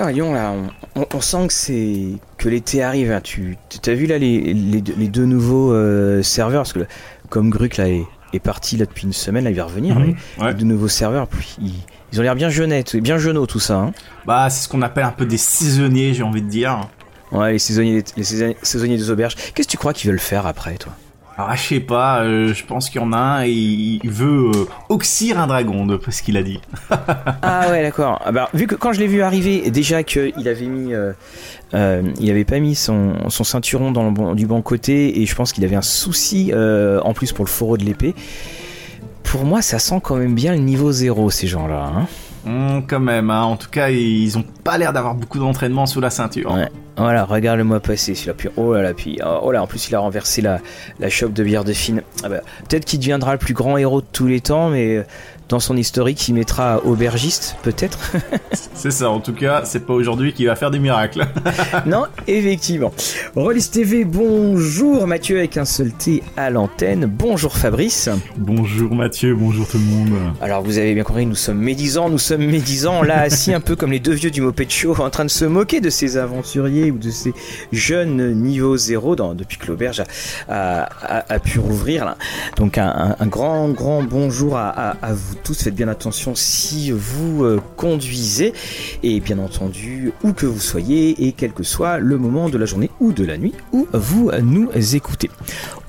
Alors Lyon, là, on, on sent que c'est que l'été arrive. Hein. Tu as vu là les, les, les deux nouveaux euh, serveurs? Parce que comme Gruc là est, est, parti là depuis une semaine, là il va revenir. Mhm, mais ouais. les deux nouveaux serveurs, puis ils, ils ont l'air bien jeunettes, bien jeuneaux tout ça. Hein. Bah, c'est ce qu'on appelle un peu des saisonniers, j'ai envie de dire. Ouais, les saisonniers, les saisonniers, saisonniers des auberges. Qu'est-ce que tu crois qu'ils veulent faire après, toi? Alors, je sais pas, euh, je pense qu'il y en a un, il, il veut euh, oxyre un dragon, de ce qu'il a dit. ah ouais, d'accord. Ah bah, vu que quand je l'ai vu arriver, déjà qu'il avait mis, euh, euh, il avait pas mis son, son ceinturon dans le bon, du bon côté, et je pense qu'il avait un souci en plus pour le fourreau de l'épée. Pour moi, ça sent quand même bien le niveau zéro, ces gens-là. Hein Hum, quand même, hein. en tout cas, ils ont pas l'air d'avoir beaucoup d'entraînement sous la ceinture. Ouais. Voilà, regarde le mois passé, celui-là. Puis, oh là là, puis, oh là, en plus, il a renversé la, la chope de bière de fine. Ah bah, peut-être qu'il deviendra le plus grand héros de tous les temps, mais dans son historique, il mettra aubergiste, peut-être. c'est ça, en tout cas, c'est pas aujourd'hui qu'il va faire des miracles. non, effectivement. Rollis TV, bonjour Mathieu avec un seul T à l'antenne. Bonjour Fabrice. Bonjour Mathieu, bonjour tout le monde. Alors vous avez bien compris, nous sommes médisants, nous sommes médisants, là assis un peu comme les deux vieux du Moped Show, en train de se moquer de ces aventuriers ou de ces jeunes niveau zéro dans, depuis que l'auberge a, a, a, pu rouvrir. Là. Donc un, un, grand, grand bonjour à, à, à vous tous. Faites bien attention si vous euh, conduisez et bien entendu où que vous soyez et quel que soit le moment de la journée ou de la nuit où vous nous écoutez.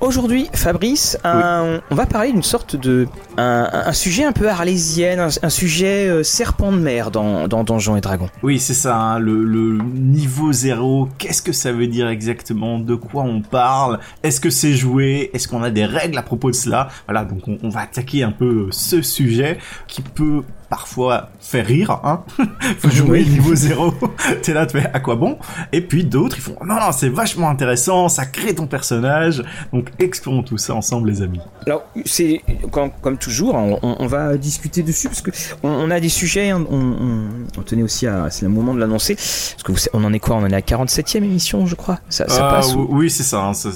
Aujourd'hui, Fabrice, un, oui. on va parler d'une sorte de un, un, sujet un peu arlésienne, un, un sujet euh, serpent de mer dans, dans Donjons et Dragons. Oui, c'est ça, hein, le, le, niveau zéro. Qu'est-ce que ça veut dire exactement De quoi on parle Est-ce que c'est joué Est-ce qu'on a des règles à propos de cela? Voilà, donc on, on va attaquer un peu ce sujet qui peut parfois faire rire, hein. Faut jouer niveau zéro. T'es là, tu fais à quoi bon? Et puis d'autres, ils font non non, c'est vachement intéressant, ça crée ton personnage. Donc explorons tout ça ensemble, les amis. Alors c'est comme, comme toujours, on, on, va discuter dessus parce que on, on a des sujets. On, on, tenait aussi à, c'est le moment de l'annoncer parce que vous, on en est quoi? On en est à 47e émission, je crois. Ça, ça euh, passe. Ou... Oui, c'est ça. Hein, ça,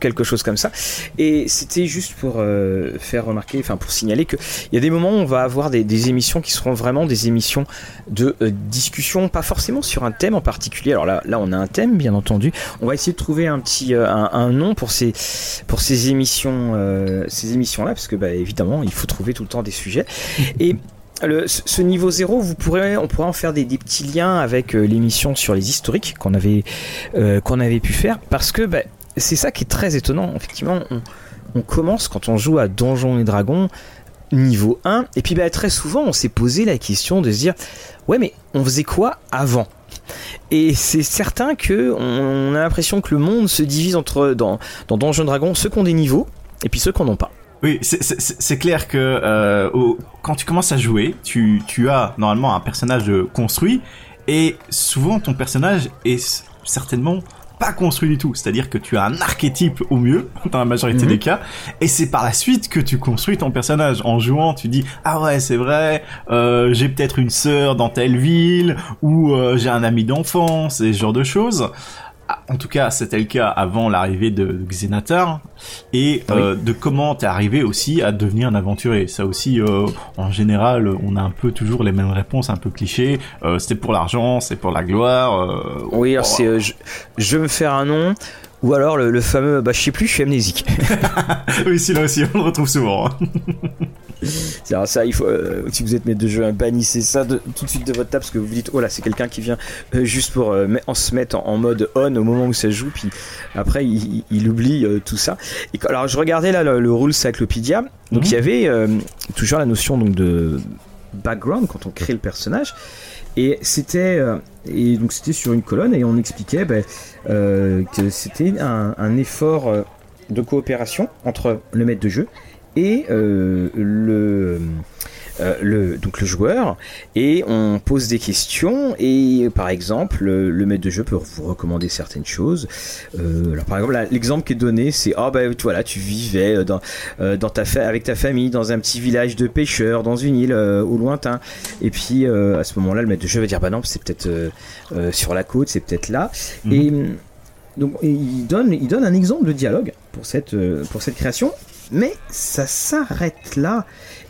quelque, chose comme ça. Et c'était juste pour euh, faire remarquer, enfin pour signaler que il y a des moments où on va avoir des, des émissions qui seront vraiment des émissions de euh, discussion, pas forcément sur un thème en particulier. Alors là, là, on a un thème, bien entendu. On va essayer de trouver un petit euh, un, nom pour ces pour ces émissions euh, ces émissions là, parce que bah, évidemment, il faut trouver tout le temps des sujets. Et ce niveau zéro, vous pourrez, on pourrait en faire des, des petits liens avec l'émission sur les historiques qu'on avait qu'on avait pu faire, parce que bah, c'est ça qui est très étonnant. Effectivement, on, on commence quand on joue à Donjons et Dragons niveau 1 et puis bah, très souvent on s'est posé la question de se dire ouais mais on faisait quoi avant? Et c'est certain que on a l'impression que le monde se divise entre dans, dans Donjons Dragons ceux qui ont des niveaux et puis ceux qui n'en ont pas. Oui, c'est clair que euh, quand tu commences à jouer, tu, tu as normalement un personnage construit et souvent ton personnage est certainement pas construit du tout. C'est-à-dire que tu as un archétype au mieux, dans la majorité mmh. des cas, et c'est par la suite que tu construis ton personnage. En jouant, tu dis ah ouais c'est vrai, euh, j'ai peut-être une sœur dans telle ville, ou euh, j'ai un ami d'enfance, et ce genre de choses. En tout cas, c'était le cas avant l'arrivée de Xenatar et oui. euh, de comment t'es arrivé aussi à devenir un aventurier. Ça aussi, euh, en général, on a un peu toujours les mêmes réponses, un peu clichés. Euh, c'était pour l'argent, c'est pour la gloire. euh, oui, alors oh. c'est je, je veux me faire un nom. Ou alors le, le, fameux, bah je sais plus, je suis amnésique. oui, celui-là aussi, on le retrouve souvent. hein. Alors ça, il faut, euh, si vous êtes maître de jeu, bannissez ça de, tout de suite de votre table parce que vous vous dites, oh là, c'est quelqu'un qui vient euh, juste pour euh, en se mettre en, en, mode on au moment où ça joue, puis après il, il oublie tout ça. Et, alors je regardais là le, le Rules Cyclopedia, donc il mm -hmm. y avait toujours la notion donc de background quand on crée le personnage. Et c'était et donc c'était sur une colonne et on expliquait ben, que c'était un, effort de coopération entre le maître de jeu et euh, le, euh, le, donc le joueur et on pose des questions et par exemple le, le maître de jeu peut vous recommander certaines choses. Euh, alors par exemple l'exemple qui est donné c'est ah oh, bah voilà tu vivais dans, euh, dans ta avec ta famille dans un petit village de pêcheurs dans une île euh, au lointain. Et puis à ce moment là le maître de jeu va dire bah non c'est peut-être sur la côte c'est peut-être là. Mmh. et donc il donne, il donne un exemple de dialogue pour cette, pour cette création mais ça s'arrête là.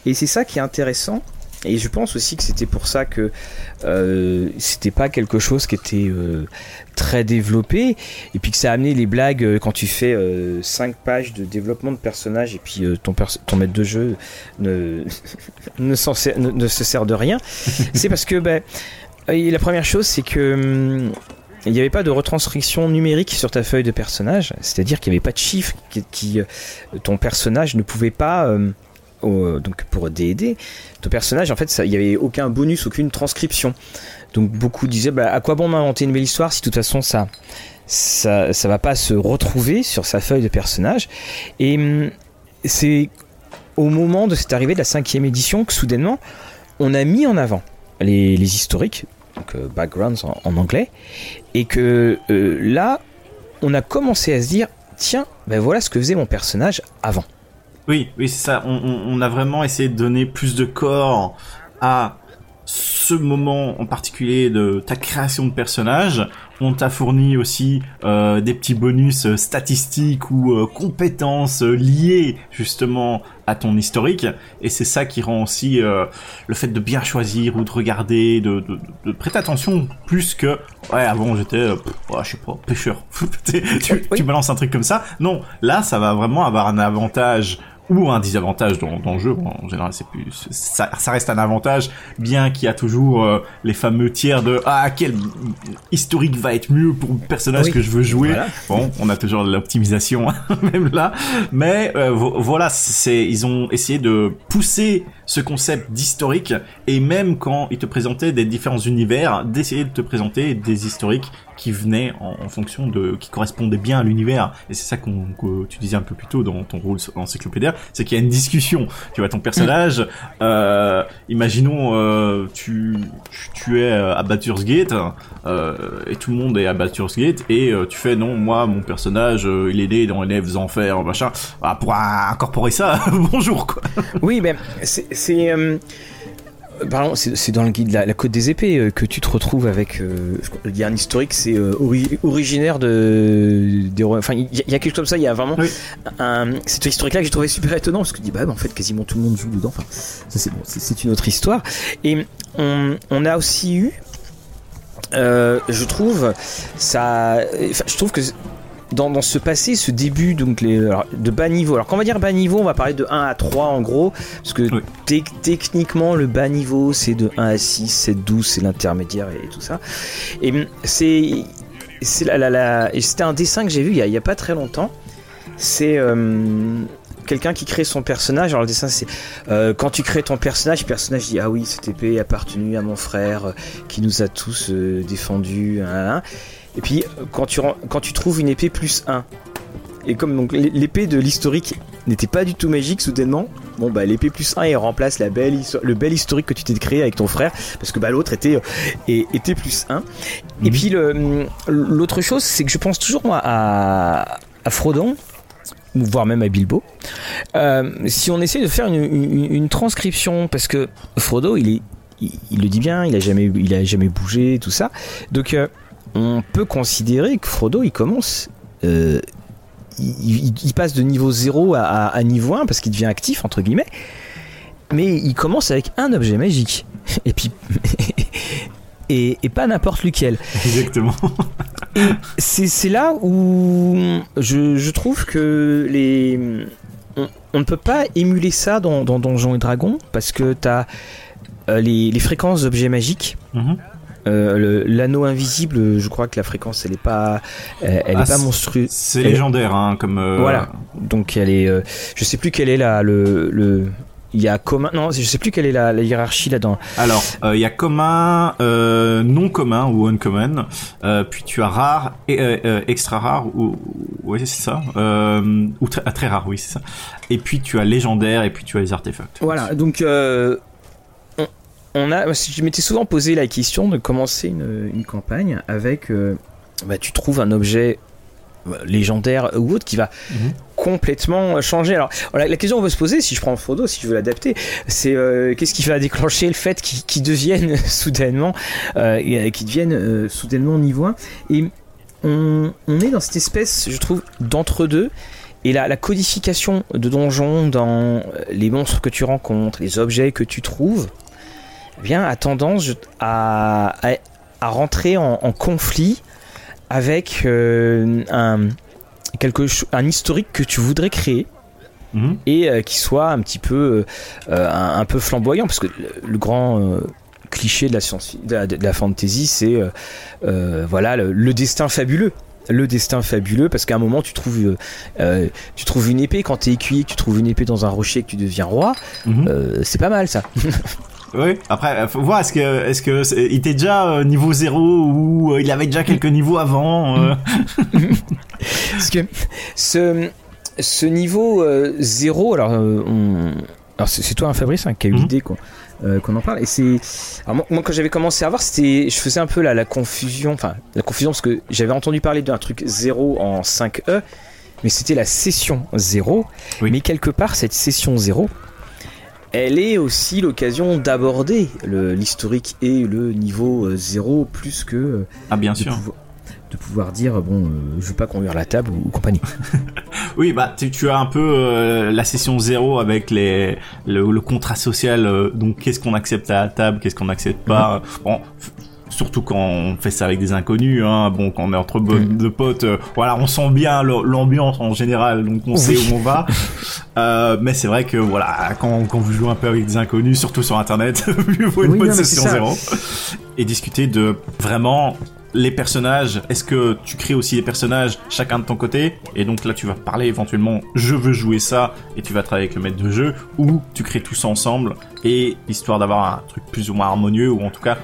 Et c'est ça qui est intéressant. et je pense aussi que c'était pour ça que euh, c'était pas quelque chose qui était euh, très développé et puis que ça a amené les blagues euh, quand tu fais 5 pages de développement de personnages et puis ton, ton maître de jeu ne, ne, ne, se sert de rien. c'est parce que ben, la première chose c'est que hum, il n'y avait pas de retranscription numérique sur ta feuille de personnage, c'est-à-dire qu'il n'y avait pas de chiffres qui, ton personnage ne pouvait pas donc pour D&D, ton personnage, en fait, il n'y avait aucun bonus, aucune transcription. Donc beaucoup disaient, bah, à quoi bon m'inventer une belle histoire si de toute façon ça, ça, ça va pas se retrouver sur sa feuille de personnage? Et hum, c'est au moment de cette arrivée de la cinquième édition que soudainement, on a mis en avant les, historiques, donc euh, backgrounds en, anglais, et que euh, là, on a commencé à se dire, tiens, ben voilà ce que faisait mon personnage avant. Oui, oui, ça. On, a vraiment essayé de donner plus de corps à ce moment en particulier de ta création de personnage. On t'a fourni aussi euh, des petits bonus euh, statistiques ou euh, compétences liées justement à ton historique. Et c'est ça qui rend aussi le fait de bien choisir ou de regarder, de, de, prêter attention plus que ouais avant j'étais je sais pas pêcheur. tu, tu balances un truc comme ça. Non, là ça va vraiment avoir un avantage ou un désavantage dans, dans le jeu. en général, c'est plus ça, ça, reste un avantage, bien qu'il y a toujours euh, les fameux tiers de ah quel historique va être mieux pour le personnage que je veux jouer. Bon, on a toujours l'optimisation même là, mais euh, voilà, c'est ils ont essayé de pousser ce concept d'historique et même quand ils te présentaient des différents univers, d'essayer de te présenter des historiques qui venaient en, fonction de, qui correspondaient bien à l'univers. Et c'est ça qu'on, que tu disais un peu plus tôt dans ton rôle encyclopédaire, c'est qu'il y a une discussion. Tu vois, ton personnage, euh, imaginons, euh, tu, tu es à Baldur's Gate, euh, et tout le monde est à Baldur's Gate, et euh, tu fais, non, moi, mon personnage, euh, il est né dans les enfers, machin. Ah, pour incorporer ça, bonjour, quoi. Oui, mais c'est Pardon, c'est dans le guide la, la Côte des Épées euh, que tu te retrouves avec. Euh, il y a un historique, c'est euh, originaire de. enfin, il y, a quelque chose comme ça. Il y a vraiment un, cet historique-là que j'ai trouvé super étonnant parce que je dis bah, en fait quasiment tout le monde joue dedans. Enfin, ça c'est bon, c'est une autre histoire. Et on, on a aussi eu. je trouve ça. je trouve que dans, ce passé, ce début donc les, de bas niveau. Alors quand on va dire bas niveau, on va parler de 1 à 3 en gros, parce que techniquement le bas niveau c'est de 1 à 6, c'est 12, c'est l'intermédiaire et tout ça. Et hum, c'est c'est la, la, c'était un dessin que j'ai vu il y, a, pas très longtemps. C'est hum, quelqu'un qui crée son personnage. Alors le dessin, c'est euh, quand tu crées ton personnage, le personnage dit ah oui cette épée appartenu à mon frère euh, qui nous a tous euh, défendus. Et puis quand tu, quand tu trouves une épée plus 1, et comme donc l'épée de l'historique n'était pas du tout magique soudainement, bon bah l'épée plus 1 elle remplace la belle le bel historique que tu t'es créé avec ton frère parce que bah l'autre était euh, était plus 1. Et mhm. puis l'autre chose c'est que je pense toujours moi à, à Frodon voire même à Bilbo. Euh, si on essaie de faire une, transcription, parce que Frodo, il est, il, le dit bien, il a jamais, il a jamais bougé, tout ça. Donc, euh, on peut considérer que Frodo, il commence. Euh, il, passe de niveau 0 à, niveau 1 parce qu'il devient actif, entre guillemets. Mais il commence avec un objet magique. Et puis. et, pas n'importe lequel. Exactement. c'est là où je, trouve que les. On, ne peut pas émuler ça dans, Donjons et Dragons parce que tu as euh, les, fréquences d'objets magiques. Mhm. Euh, l'anneau invisible, je crois que la fréquence, elle est pas, elle, est ah, pas monstrueuse. C'est légendaire, hein, comme. Euh, voilà. Donc elle est, euh, je sais plus quelle est la le, le il y a commun non je sais plus quelle est la, hiérarchie là-dedans alors il y a commun non commun ou uncommon puis tu as rare et extra rare ou ouais c'est ça ou très, très rare oui c'est ça et puis tu as légendaire et puis tu as les artefacts voilà donc on a, je m'étais souvent posé la question de commencer une, campagne avec, euh, bah, tu trouves un objet euh, légendaire ou autre qui va mhm. complètement changer. Alors la, question qu'on veut se poser, si je prends Frodo, si je veux l'adapter, c'est euh, qu'est-ce qui va déclencher le fait qu'il devienne soudainement, euh, qu'il devienne soudainement niveau 1 Et on, est dans cette espèce, je trouve, d'entre-deux. Et la, la, codification de donjons dans les monstres que tu rencontres, les objets que tu trouves, bien, a tendance à, à, rentrer en, conflit avec euh, un, quelque, un historique que tu voudrais créer. Mhm. Et euh, qui soit un petit peu, euh, un, peu flamboyant, parce que le, grand cliché de la science, de la, fantasy, c'est voilà le, destin fabuleux le destin fabuleux parce qu'à un moment tu trouves tu trouves une épée quand t'es écuyer tu trouves une épée dans un rocher et que tu deviens roi mhm. c'est pas mal ça Oui. Après, faut voir est-ce que est-ce que il était déjà euh, niveau 0 ou euh, il avait déjà quelques niveaux avant. Euh? Parce que ce ce niveau 0, alors alors c'est toi, hein, Fabrice, hein, qui a eu mhm. l'idée qu'on en parle et c'est moi, quand j'avais commencé à voir c'était je faisais un peu la, la confusion enfin la confusion parce que j'avais entendu parler d'un truc 0 en 5e mais c'était la session 0 mais quelque part cette session 0 elle est aussi l'occasion d'aborder l'historique et le niveau 0 euh, plus que euh, ah bien sûr. de pouvoir dire bon euh, je veux pas conduire la table ou, compagnie. Oui bah tu, as un peu la session 0 avec les le, contrat social donc qu'est-ce qu'on accepte à la table qu'est-ce qu'on n'accepte pas. Mhm. bon surtout quand on fait ça avec des inconnus, hein, bon, quand on est entre mm. de potes, euh, voilà, on sent bien l'ambiance en général, donc on sait où on va. Euh, mais c'est vrai que voilà, quand, quand vous jouez un peu avec des inconnus, surtout sur Internet, mieux vaut une bonne session zéro. Et discuter de vraiment les personnages, est-ce que tu crées aussi les personnages chacun de ton côté? Et donc là, tu vas parler éventuellement, je veux jouer ça, et tu vas travailler avec le maître de jeu, ou tu crées tout ça ensemble, et histoire d'avoir un truc plus ou moins harmonieux, ou en tout cas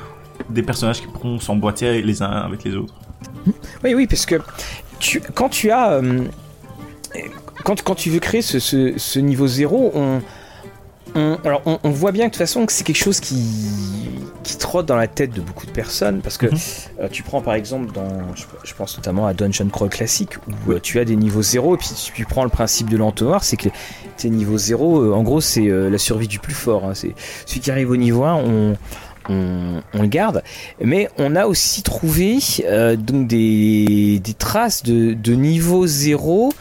des personnages qui pourront s'emboîter les uns avec les autres. Oui, oui, parce que tu, quand tu as. Euh, quand, quand, tu veux créer ce, ce, niveau zéro, on, on, alors on, voit bien de toute façon que c'est quelque chose qui, qui trotte dans la tête de beaucoup de personnes parce que mhm. euh, tu prends par exemple dans je, pense notamment à Dungeon Crawl classique où euh, tu as des niveaux zéro et puis tu prends le principe de l'entonnoir c'est que tes niveaux zéro en gros c'est la survie du plus fort hein. c'est celui qui arrive au niveau 1 on, on, le garde. Mais on a aussi trouvé euh, donc des, traces de, niveau 0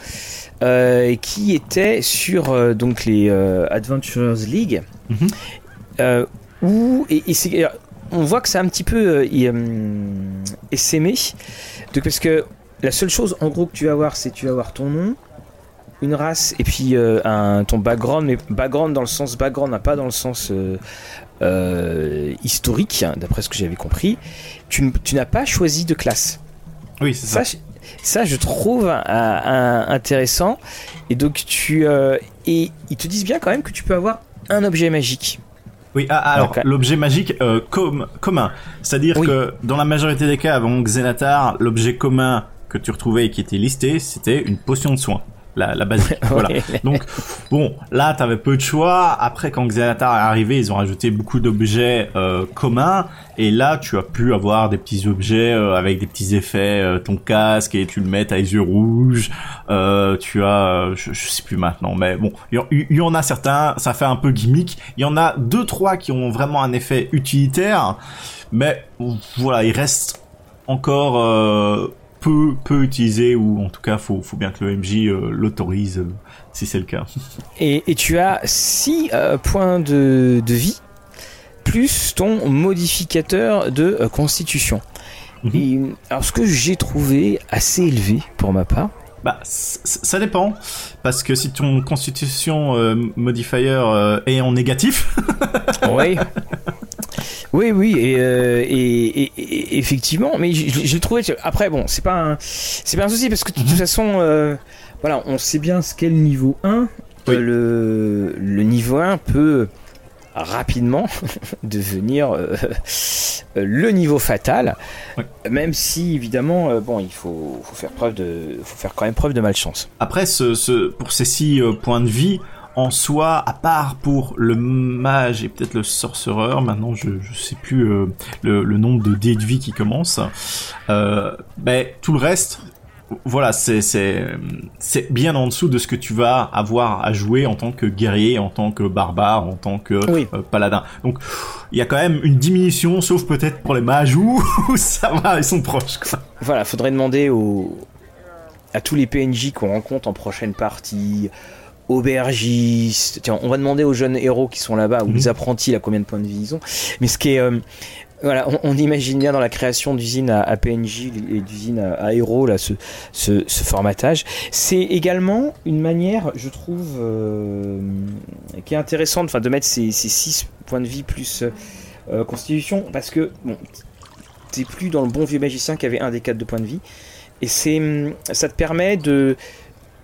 euh, qui étaient sur euh, donc les Adventurers League. Mhm. où, et, on voit que c'est un petit peu essaimé. parce que la seule chose en gros que tu vas voir, c'est tu vas voir ton nom, une race et puis un, ton background, mais background dans le sens background, pas dans le sens euh, historique, hein, d'après ce que j'avais compris, tu, n'as pas choisi de classe. Oui, c'est ça. ça. je trouve intéressant. Et donc, tu. Euh, et ils te disent bien quand même que tu peux avoir un objet magique. Oui, ah, alors, l'objet magique euh, commun. C'est-à-dire que dans la majorité des cas, avant Xenatar, l'objet commun que tu retrouvais et qui était listé, c'était une potion de soin la, la base. voilà. Donc bon, là t'avais peu de choix. Après quand Xenatar est arrivé, ils ont rajouté beaucoup d'objets euh, communs et là tu as pu avoir des petits objets euh, avec des petits effets, euh, ton casque et tu le mets à les yeux rouges. tu as, je, sais plus maintenant, mais bon, il y, en a certains, ça fait un peu gimmick. Il y en a deux trois qui ont vraiment un effet utilitaire, mais voilà, il reste encore peu, peu utilisé ou en tout cas faut, faut bien que le MJ euh, l'autorise euh, si c'est le cas. Et, et, tu as 6 euh, points de, de, vie plus ton modificateur de constitution. Mhm. Et alors ce que j'ai trouvé assez élevé pour ma part. Bah, ça dépend parce que si ton constitution modifier est en négatif. oui. Oui, oui, euh, et, et, effectivement, mais j'ai trouvé. Après, bon, c'est pas un, c'est pas un souci parce que de toute mhm. façon, euh, voilà, on sait bien ce qu'est le niveau 1. Euh, le, le niveau 1 peut rapidement devenir le niveau fatal, même si évidemment, bon, il faut, faut, faire preuve de, faut faire quand même preuve de malchance. Après, ce, ce, pour ces six points de vie, en soi, à part pour le mage et peut-être le sorcereur, maintenant je, je sais plus euh, le, le, nombre de dés de vie qui commence, euh, ben, tout le reste, voilà, c'est bien en dessous de ce que tu vas avoir à jouer en tant que guerrier, en tant que barbare, en tant que euh, paladin. Donc il y a quand même une diminution, sauf peut-être pour les mages où, ça va, ils sont proches. Quoi. Voilà, faudrait demander aux à tous les PNJ qu'on rencontre en prochaine partie, aubergistes. Tiens, on va demander aux jeunes héros qui sont là-bas, ou Mhm. les apprentis, là, combien de points de vie ils ont. Mais ce qui est. euh, voilà, on, imagine bien dans la création d'usines à, PNJ et d'usines à, à héros, là, ce, formatage. C'est également une manière, je trouve, euh, qui est intéressante de mettre ces, ces 6 points de vie plus euh, constitution, parce que bon, t'es plus dans le bon vieux magicien qui avait un des 4 de points de vie. Et c'est, hum, ça te permet de,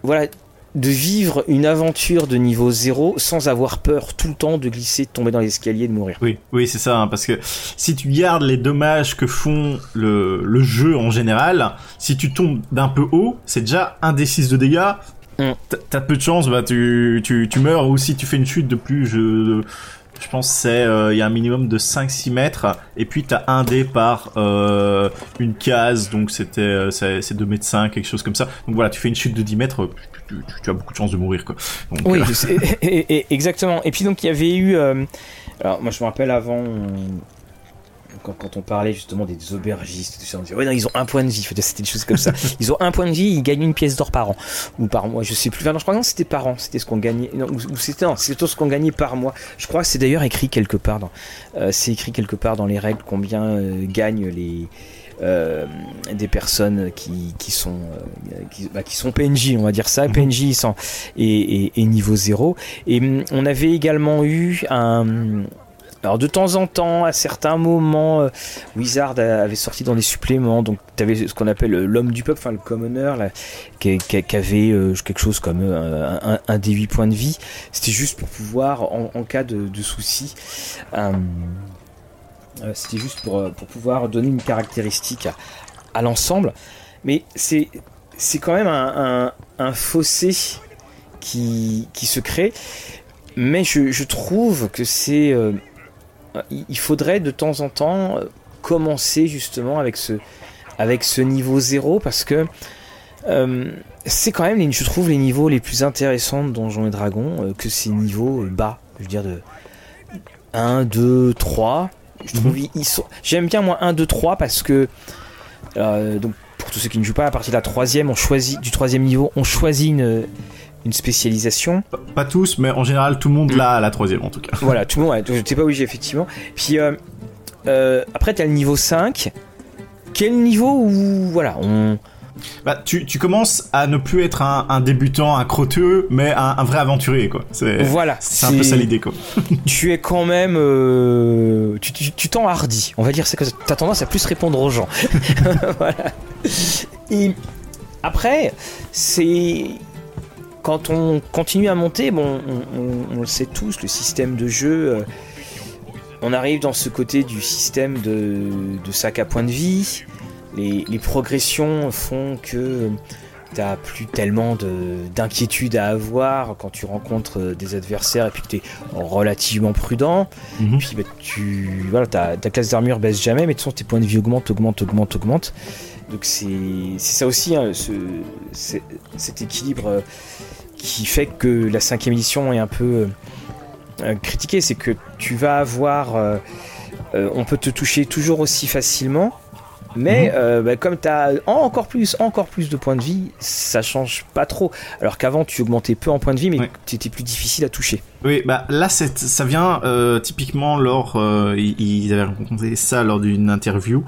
voilà, de vivre une aventure de niveau 0 sans avoir peur tout le temps de glisser, de tomber dans l'escalier, de mourir. Oui, oui, c'est ça, hein, parce que si tu gardes les dommages que font le, le jeu en général, si tu tombes d'un peu haut, c'est déjà un des 6 de dégâts. Mm. T'as- peu de chance, bah tu, tu, tu meurs, ou si tu fais une chute de plus, je, je pense c'est, euh, il y a un minimum de 5-6 mètres, et puis t'as un dé par euh, une case, donc c'était, euh, c'est c'est 2 mètres 5, quelque chose comme ça. Donc voilà, tu fais une chute de 10 mètres, tu, tu- tu as beaucoup de chances de mourir, quoi. Donc, Oui, euh. Et- et- exactement. Et puis donc il y avait eu. euh, alors moi je me rappelle avant. Quand, quand on parlait justement des aubergistes, tout ça, on disait ouais non ils ont un point de vie, c'était des choses comme ça. Ils ont un point de vie, ils gagnent une pièce d'or par an ou par mois, je sais plus. Enfin, non, je crois que c'était par an, c'était ce qu'on gagnait. Non, ou, c'était c'était ce qu'on gagnait par mois. Je crois que c'est d'ailleurs écrit quelque part dans, euh, c'est écrit quelque part dans les règles combien euh, gagnent les euh, des personnes qui, qui sont euh, qui, bah, qui sont PNJ, on va dire ça. PNJ sans et, et, et niveau 0. Et hum, on avait également eu un. Alors de temps en temps, à certains moments, euh, Wizard avait sorti dans des suppléments, donc tu avais ce qu'on appelle l'homme du peuple, enfin le commoner, là, qui, qui- qui avait euh, quelque chose comme euh, un, un des 8 points de vie. C'était juste pour pouvoir, en, en cas de, de souci, euh, c'était juste pour, euh, pour pouvoir donner une caractéristique à, l'ensemble. Mais c'est quand même un, fossé qui, qui se crée. Mais je, trouve que c'est. euh, il faudrait de temps en temps euh, commencer justement avec ce, avec ce niveau 0 parce que euh, c'est quand même, je trouve, les niveaux les plus intéressants de Donjons et Dragons euh, que ces niveaux euh, bas. Je veux dire de 1, 2, 3. Je trouve ils- ils sont. J'aime bien moi 1, 2, 3 parce que. euh, donc pour tous ceux qui ne jouent pas, à partir de la troisième, on choisit du troisième niveau, on choisit une, une spécialisation. pas- pas tous, mais en général, tout le monde l'a à la troisième, en tout cas. Voilà, tout le monde, ouais, t'es pas obligé effectivement. Puis euh, euh, après t'as le niveau 5. Quel niveau où voilà, on Bah, tu, tu commences à ne plus être un, un débutant, un crotteux, mais un, un vrai aventurier, quoi. C'est voilà, c'est un peu ça l'idée, quoi. tu es quand même euh, tu tu tu t'enhardis. On va dire c'est que t'as tendance à plus répondre aux gens. voilà. Et après, c'est quand on continue à monter, bon, on, on- on le sait tous, le système de jeu, euh, on arrive dans ce côté du système de, de sac à point de vie. Les, les progressions font que t'as plus tellement de- d'inquiétude à avoir quand tu rencontres euh, des adversaires et puis que t'es relativement prudent. Mhm. Puis bah, tu, voilà, ta, ta classe d'armure baisse jamais, mais de toute façon tes points de vie augmentent, augmentent, augmentent, augmentent. Donc c'est ça aussi, hein, ce, cet équilibre euh, qui fait que la cinquième édition est un peu euh, euh, critiquée, c'est que tu vas avoir, euh, euh, on peut te toucher toujours aussi facilement, mais Mhm. euh, bah, comme tu as encore plus, encore plus de points de vie, ça change pas trop. Alors qu'avant tu augmentais peu en points de vie, mais tu étais plus difficile à toucher. Oui, bah là, c'est- ça vient euh, typiquement lors, euh, ils, avaient rencontré ça lors d'une interview.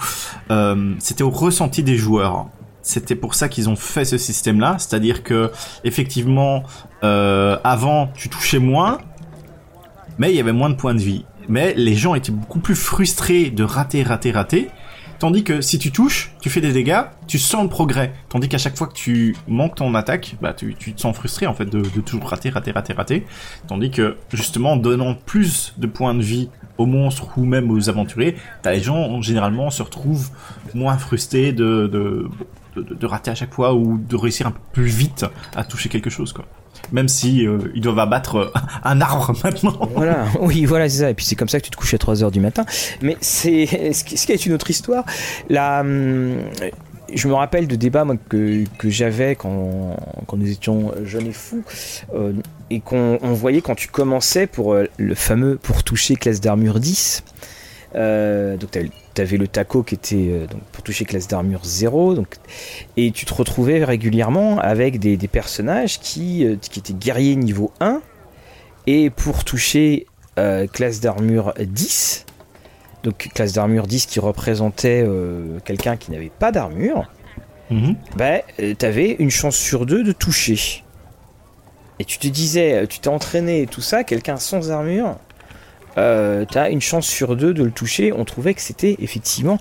C'était au ressenti des joueurs. C'était pour ça qu'ils ont fait ce système-là, c'est-à-dire que effectivement, euh, avant, tu touchais moins, mais il y avait moins de points de vie. Mais les gens étaient beaucoup plus frustrés de rater, rater, rater. Tandis que si tu touches, tu fais des dégâts, tu sens le progrès. Tandis qu'à chaque fois que tu manques ton attaque, bah tu, te sens frustré en fait de, toujours rater, rater, rater, rater. Tandis que justement en donnant plus de points de vie aux monstres ou même aux aventuriers, t'as les gens généralement se retrouvent moins frustrés de, rater à chaque fois ou de réussir un peu plus vite à toucher quelque chose. Même si euh, ils doivent abattre euh, un arbre maintenant. Voilà, oui, voilà, c'est ça. Et puis c'est comme ça que tu te couches à 3h du matin. Mais c'est ce qui, est une autre histoire. Là, hum, je me rappelle de débats moi, que, que j'avais quand, quand nous étions jeunes et fous. euh, et qu'on on voyait quand tu commençais pour euh, le fameux pour toucher classe d'armure 10. Euh, donc tu avais le taco qui était euh, donc, pour toucher classe d'armure 0. Donc, et tu te retrouvais régulièrement avec des, personnages qui, euh, qui étaient guerriers niveau 1. Et pour toucher classe d'armure 10, donc classe d'armure 10 qui représentait quelqu'un qui n'avait pas d'armure, mhm. ben, tu avais une chance sur deux de toucher. Et tu te disais, tu t'es entraîné et tout ça, quelqu'un sans armure, euh, tu as une chance sur deux de le toucher. On trouvait que c'était effectivement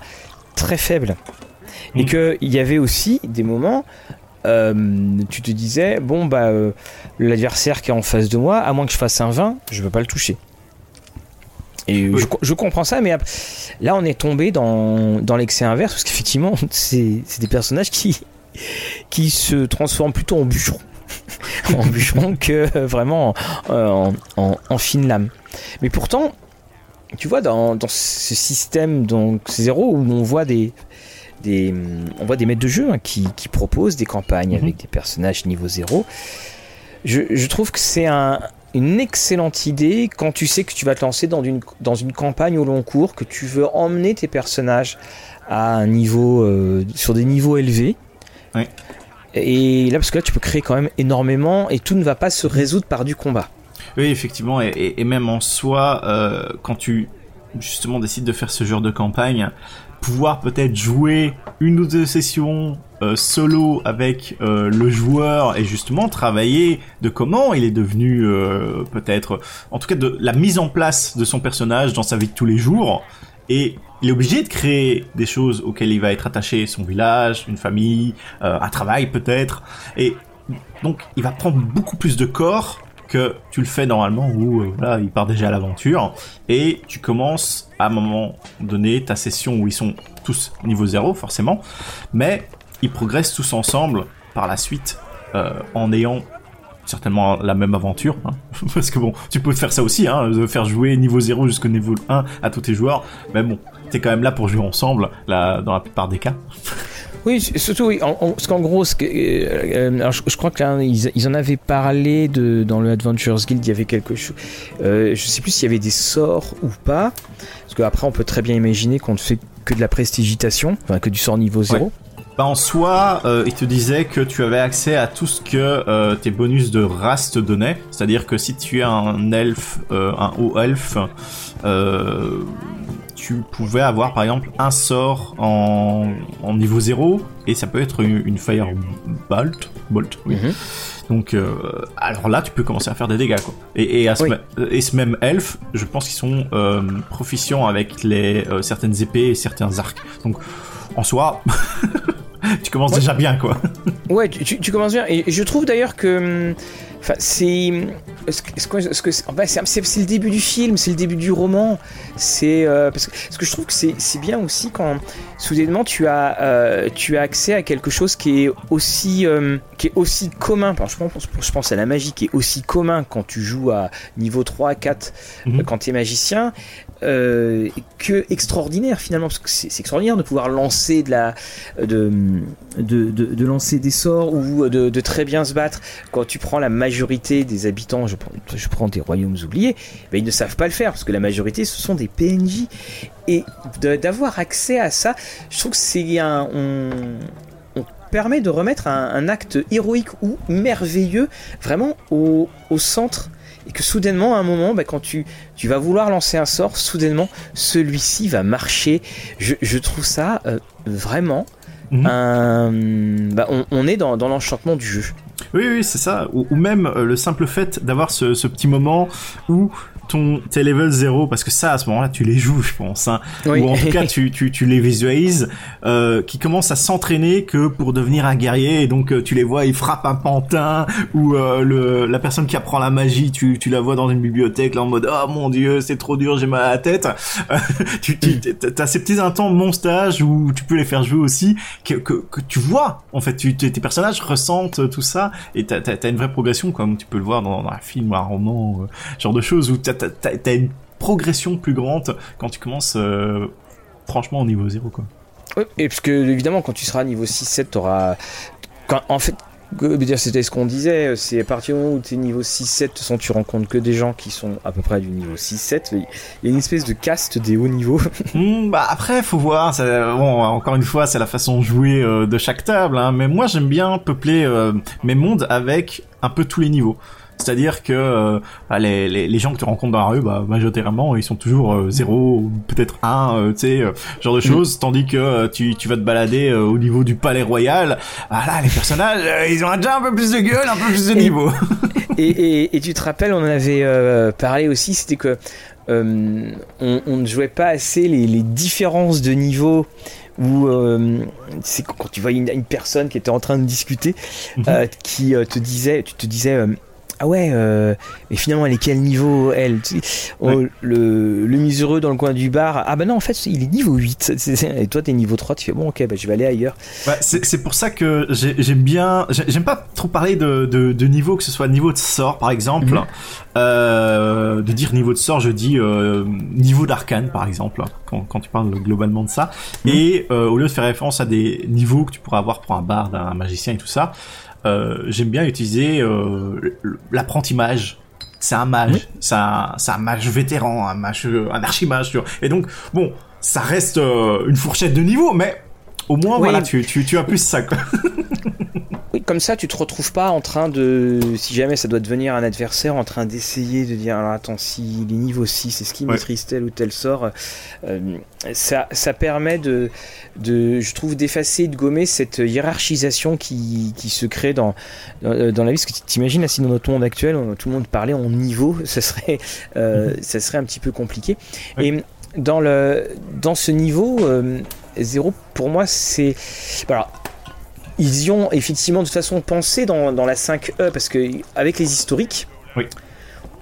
très faible. Et mm. qu'il y avait aussi des moments, euh, tu te disais, bon, bah, euh, l'adversaire qui est en face de moi, à moins que je fasse un 20, je veux pas le toucher. Et je, comprends ça, mais là, on est tombé dans, dans l'excès inverse, parce qu'effectivement, c'est des personnages qui, qui se transforment plutôt en bûcherons. en bûcheron que vraiment en, en, fine lame. Mais pourtant, tu vois, dans, ce système donc zéro où on voit des, des, on voit des maîtres de jeu hein, qui, proposent des campagnes avec mhm. des personnages niveau zéro, je, trouve que c'est un, une excellente idée quand tu sais que tu vas te lancer dans une, dans une campagne au long cours, que tu veux emmener tes personnages à un niveau, euh, sur des niveaux élevés. Et là, parce que là, tu peux créer quand même énormément et tout ne va pas se résoudre par du combat. Oui, effectivement, et, même en soi, euh, quand tu justement décides de faire ce genre de campagne, pouvoir peut-être jouer une ou deux sessions euh, solo avec euh, le joueur et justement travailler de comment il est devenu peut-être, en tout cas de la mise en place de son personnage dans sa vie de tous les jours. Et il est obligé de créer des choses auxquelles il va être attaché, son village, une famille, euh, un travail peut-être. Et donc il va prendre beaucoup plus de corps que tu le fais normalement où euh, il part déjà à l'aventure et tu commences à un moment donné ta session où ils sont tous niveau zéro forcément, mais ils progressent tous ensemble par la suite euh, en ayant certainement la même aventure hein. parce que bon tu peux faire ça aussi hein, de faire jouer niveau 0 jusqu'au niveau 1 à tous tes joueurs mais bon t'es quand même là pour jouer ensemble là dans la plupart des cas oui, surtout, oui, parce qu'en gros, ce que, euh, euh, je, crois qu'ils ils en avaient parlé de, dans le Adventures Guild, il y avait quelque chose. Euh, je sais plus s'il y avait des sorts ou pas. Parce qu'après, on peut très bien imaginer qu'on ne fait que de la prestigitation, enfin, que du sort niveau 0. Bah en soi, euh, il te disait que tu avais accès à tout ce que tes bonus de race te donnaient. C'est-à-dire que si tu es un elfe, un haut elfe, tu pouvais avoir par exemple un sort en, niveau 0 et ça peut être une, fire bolt, bolt oui. Mhm. Donc, euh, alors là, tu peux commencer à faire des dégâts, quoi. Et, et, ce, même elfe, je pense qu'ils sont euh, proficients avec les euh, certaines épées et certains arcs. Donc, en soi, tu commences déjà bien, quoi. ouais, tu, tu, commences bien. Et je trouve d'ailleurs que hum, Enfin, c'est. Ce que, c'est le début du film, c'est le début du roman. C'est euh, parce que ce que je trouve que c'est bien aussi quand soudainement tu as euh, tu as accès à quelque chose qui est aussi euh, qui est aussi commun. je pense je pense à la magie qui est aussi commun quand tu joues à niveau 3 4 mhm. quand tu es magicien que extraordinaire finalement parce que c'est extraordinaire de pouvoir lancer de la de de, de, lancer des sorts ou de, de très bien se battre quand tu prends la magie majorité des habitants, je prends, je prends des royaumes oubliés, ben, ils ne savent pas le faire parce que la majorité ce sont des PNJ. Et d'avoir accès à ça, je trouve que c'est un. On, permet de remettre un, acte héroïque ou merveilleux vraiment au, centre et que soudainement à un moment ben, quand tu, tu vas vouloir lancer un sort soudainement celui-ci va marcher je, trouve ça euh, vraiment mhm. un, ben, on, est dans, dans l'enchantement du jeu oui, oui, c'est ça. Ou, même euh, le simple fait d'avoir ce, ce, petit moment où ton tes level 0 parce que ça à ce moment-là tu les joues je pense hein. ou en tout cas tu, tu, tu les visualises euh, qui commencent à s'entraîner que pour devenir un guerrier et donc euh, tu les vois ils frappent un pantin ou euh, le la personne qui apprend la magie tu, tu la vois dans une bibliothèque là en mode oh mon dieu c'est trop dur j'ai mal à la tête. Tu, tu as ces petits intents mon stage où tu peux les faire jouer aussi que, que, que tu vois en fait tu, tes personnages ressentent tout ça et t'as as, une vraie progression comme tu peux le voir dans, dans un film ou un roman genre de choses où t'as t'as une progression plus grande quand tu commences euh, franchement au niveau 0 quoi. Oui, et parce que évidemment quand tu seras niveau 6-7 t'auras... Quand, en fait C'était ce qu'on disait, c'est à partir du moment où tu es niveau 6-7, tu rencontres que des gens qui sont à peu près du niveau 6-7. Il y a une espèce de caste des hauts niveaux. Hmm, bah après, faut voir. bon, encore une fois, c'est la façon de jouer euh, de chaque table. Hein, mais moi, j'aime bien peupler euh, mes mondes avec un peu tous les niveaux. C'est-à-dire que euh, bah, les, les, les, gens que tu rencontres dans la rue, bah, majoritairement, ils sont toujours euh, 0, peut-être 1, euh, tu sais, euh, genre de mm. choses. Tandis que euh, tu, tu vas te balader au niveau du palais royal, voilà, les personnages, ils ont déjà un peu plus de gueule, un peu plus de niveau. et, et, et, tu te rappelles, on en avait parlé aussi, c'était que on, on, ne jouait pas assez les, les différences de niveau où c'est quand tu vois une, une, personne qui était en train de discuter, mm -hmm. qui te disait, tu te disais ah ouais, euh, mais finalement, elle est quel niveau, elle? Oh, le, le misereux dans le coin du bar, ah bah non, en fait, il est niveau 8. Et toi, t'es niveau 3, tu fais bon, ok, bah, je vais aller ailleurs. Ouais, c'est pour ça que j'aime bien. J'aime pas trop parler de, de, de, niveau, que ce soit niveau de sort, par exemple. -hmm. euh, de dire niveau de sort, je dis euh, niveau d'arcane, par exemple, quand, quand, tu parles globalement de ça. -hmm. Et euh, au lieu de faire référence à des niveaux que tu pourrais avoir pour un bard, un magicien et tout ça, euh, j'aime bien utiliser euh, l'apprenti-mage. C'est un mage, oui. c'est un, un, mage vétéran, un mage, un archimage, tu vois. Et donc, bon, ça reste euh, une fourchette de niveau, mais au moins, oui. voilà, tu, tu, tu as plus ça, quoi. comme ça, tu te retrouves pas en train de, si jamais ça doit devenir un adversaire, en train d'essayer de dire, alors attends, s'il est niveau 6, est-ce qu'il ouais. maîtrise tel ou tel sort euh, ça, ça permet de, de, je trouve, d'effacer, de gommer cette hiérarchisation qui, qui se crée dans, dans, dans la vie. Parce que tu t'imagines, si dans notre monde actuel, tout le monde parlait en niveau, ça serait, euh, -hmm. ça serait un petit peu compliqué. Et dans, le, dans ce niveau, euh, zéro, pour moi, c'est. Alors, ils y ont effectivement de toute façon pensé dans, dans la 5E, parce que avec les historiques, oui.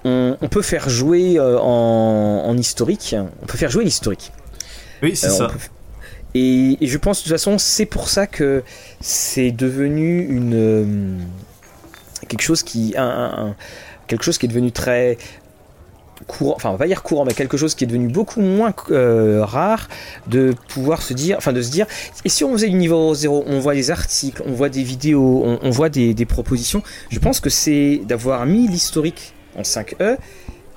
on, on, peut faire jouer euh, en, en, historique, on peut faire jouer l'historique. Oui, c'est euh, ça. Peut... Et, et, je pense de toute façon, c'est pour ça que c'est devenu une. Euh, quelque chose qui. Un, un, quelque chose qui est devenu très courant, enfin on va dire courant, mais quelque chose qui est devenu beaucoup moins euh, rare de pouvoir se dire, enfin de se dire, et si on faisait du niveau 0, on voit des articles, on voit des vidéos, on, on voit des, des, propositions, je pense que c'est d'avoir mis l'historique en 5E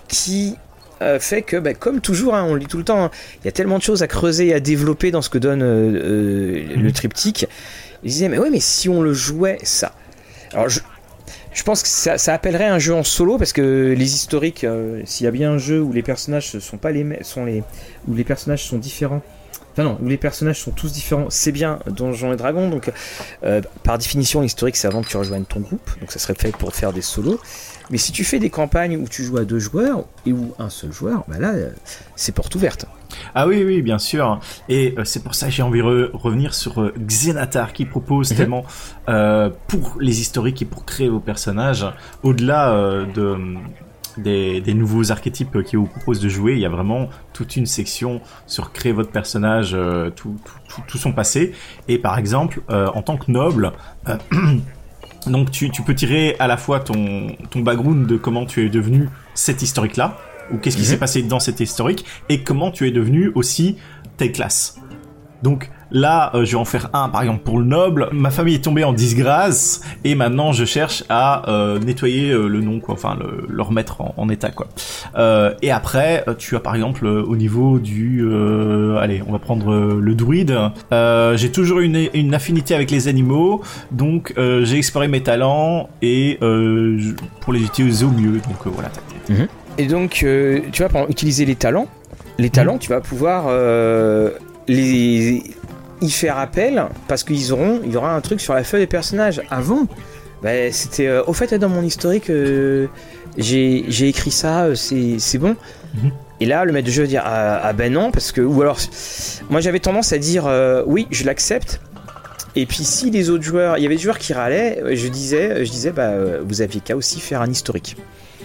qui euh, fait que, bah, comme toujours, hein, on le dit tout le temps, il hein, y a tellement de choses à creuser et à développer dans ce que donne euh, le triptyque. Ils disaient, mais oui, mais si on le jouait ça. Alors, je, je pense que ça, appellerait un jeu en solo parce que les historiques, euh, s'il y a bien un jeu où les personnages sont pas les sont les où les personnages sont différents. Enfin non, où les personnages sont tous différents, c'est bien Donjons et Dragons. Donc euh, par définition, l'historique c'est avant que tu rejoignes ton groupe, donc ça serait fait pour faire des solos. Mais si tu fais des campagnes où tu joues à deux joueurs et où un seul joueur, bah là c'est porte ouverte. Ah oui, oui, bien sûr. Et euh, c'est pour ça que j'ai envie de re revenir sur euh, Xenatar qui propose mm -hmm. tellement euh, pour les historiques et pour créer vos personnages, au-delà euh, de des, des, nouveaux archétypes qui vous proposent de jouer, il y a vraiment toute une section sur créer votre personnage, euh, tout, tout, tout, son passé. Et par exemple, euh, en tant que noble, donc tu, tu peux tirer à la fois ton, ton background de comment tu es devenu cet historique-là, ou qu'est-ce qui mmh. s'est passé dans cet historique et comment tu es devenu aussi telle classe. Donc là, euh, je vais en faire un par exemple pour le noble. Ma famille est tombée en disgrâce et maintenant je cherche à euh, nettoyer euh, le nom, quoi, enfin le, le remettre en, en, état, quoi. Euh, et après, tu as par exemple au niveau du, allez, on va prendre le druide. j'ai toujours une, une affinité avec les animaux, donc j'ai exploré mes talents et pour les utiliser au mieux. Donc voilà. Mmh. Et donc, euh, tu vois, pour utiliser les talents, les talents, mmh. tu vas pouvoir euh, les y faire appel parce qu'ils auront, il y aura un truc sur la feuille des personnages. Avant, bah, c'était euh, au fait dans mon historique, euh, j'ai écrit ça, euh, c'est bon. Mmh. Et là, le maître de jeu va dire ah, ah, ben non parce que ou alors, moi j'avais tendance à dire euh, oui, je l'accepte. Et puis si les autres joueurs, il y avait des joueurs qui râlaient, je disais, je disais bah vous aviez qu'à aussi faire un historique.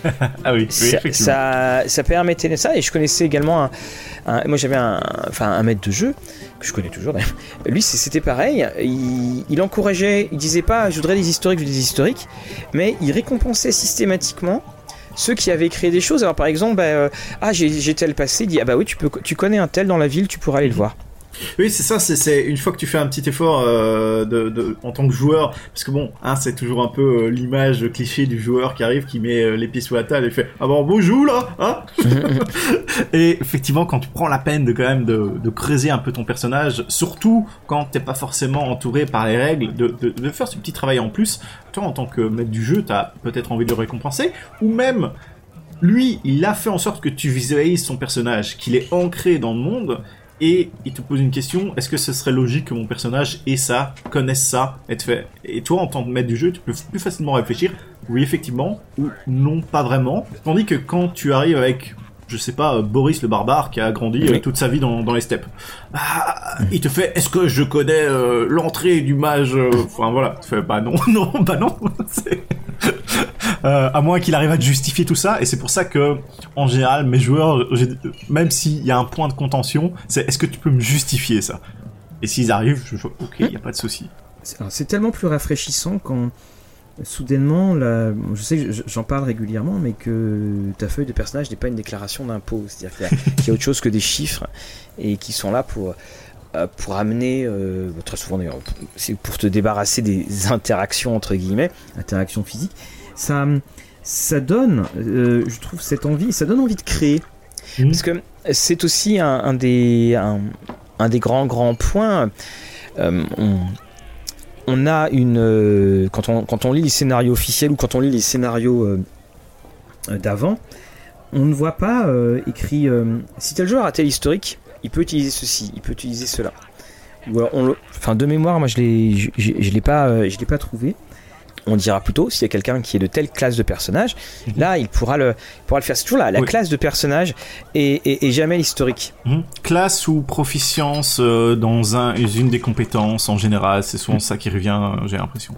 ah oui, oui ça, ça, ça, permettait ça et je connaissais également un, un moi j'avais un enfin un maître de jeu que je connais toujours d'ailleurs. Lui c'était pareil il, il, encourageait il disait pas je voudrais des historiques je des historiques mais il récompensait systématiquement ceux qui avaient créé des choses. Alors par exemple bah, euh, ah j'ai tel passé il dit ah bah oui tu peux tu connais un tel dans la ville tu pourras aller le voir Oui, c'est ça. C'est une fois que tu fais un petit effort euh, de, de, en tant que joueur, parce que bon, hein, c'est toujours un peu euh, l'image cliché du joueur qui arrive, qui met euh, les pieds sous la table et fait ah bon, bonjour là, hein? Et effectivement, quand tu prends la peine de quand même de, de creuser un peu ton personnage, surtout quand t'es pas forcément entouré par les règles, de, de, de faire ce petit travail en plus, toi en tant que maître du jeu, t'as peut-être envie de le récompenser, ou même lui, il a fait en sorte que tu visualises son personnage, qu'il est ancré dans le monde, et il te pose une question est-ce que ce serait logique que mon personnage ait ça, connaisse ça, et, fait? et toi, en tant que maître du jeu, tu peux plus facilement réfléchir oui, effectivement, ou non, pas vraiment. Tandis que quand tu arrives avec je sais pas, Boris le barbare qui a grandi euh, toute sa vie dans, dans les steppes. Bah, il te fait, est-ce que je connais euh, l'entrée du mage euh, Enfin voilà, tu fais, bah non, non, bah non. euh, à moins qu'il arrive à justifier tout ça, et c'est pour ça que, en général, mes joueurs, même s'il y a un point de contention, c'est est-ce que tu peux me justifier ça? Et s'ils arrivent, je fais, ok, il y a pas de souci. C'est tellement plus rafraîchissant quand soudainement, là, je sais que j'en parle régulièrement, mais que ta feuille de personnage n'est pas une déclaration d'impôt. C'est-à-dire qu'il y, a autre chose que des chiffres et qui sont là pour, euh, pour amener, euh, très souvent d'ailleurs, c'est pour te débarrasser des interactions, entre guillemets, interactions physiques. Ça, ça donne, euh, je trouve, cette envie, ça donne envie de créer. Mmh. Parce que c'est aussi un, un des, un, un, des grands, grands points. On, on a une. Euh, quand, on, quand on lit les scénarios officiels ou quand on lit les scénarios euh, euh, d'avant, on ne voit pas écrit si tel joueur a tel historique, il peut utiliser ceci, il peut utiliser cela. Ou on enfin, de mémoire, moi je l'ai, je, l'ai pas, je l'ai pas trouvé on dira plutôt s'il y a quelqu'un qui est de telle classe de personnage, mhm. là il pourra le, pourra le faire. C'est toujours la, la classe de personnage et, jamais l'historique. Mhm. Classe ou proficience euh, dans un, une des compétences en général, c'est souvent mhm. ça qui revient, j'ai l'impression.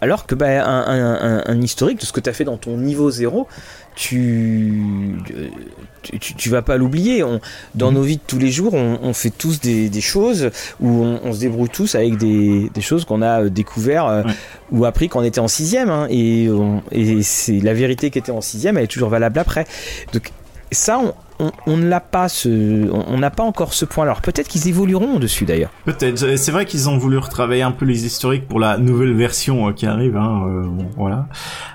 Alors que bah, un, historique de ce que tu as fait dans ton niveau 0, tu, tu, vas pas l'oublier. Dans nos vies de tous les jours, on, fait tous des, choses où on, se débrouille tous avec des, choses qu'on a euh, découvert euh, ou appris quand on était en sixième. Hein, et, et c'est la vérité qui était en sixième, elle est toujours valable après. Donc ça, on, on, ne l'a pas on n'a pas encore ce point. Alors peut-être qu'ils évolueront dessus d'ailleurs. Peut-être. C'est vrai qu'ils ont voulu retravailler un peu les historiques pour la nouvelle version euh, qui arrive. Hein, euh, voilà.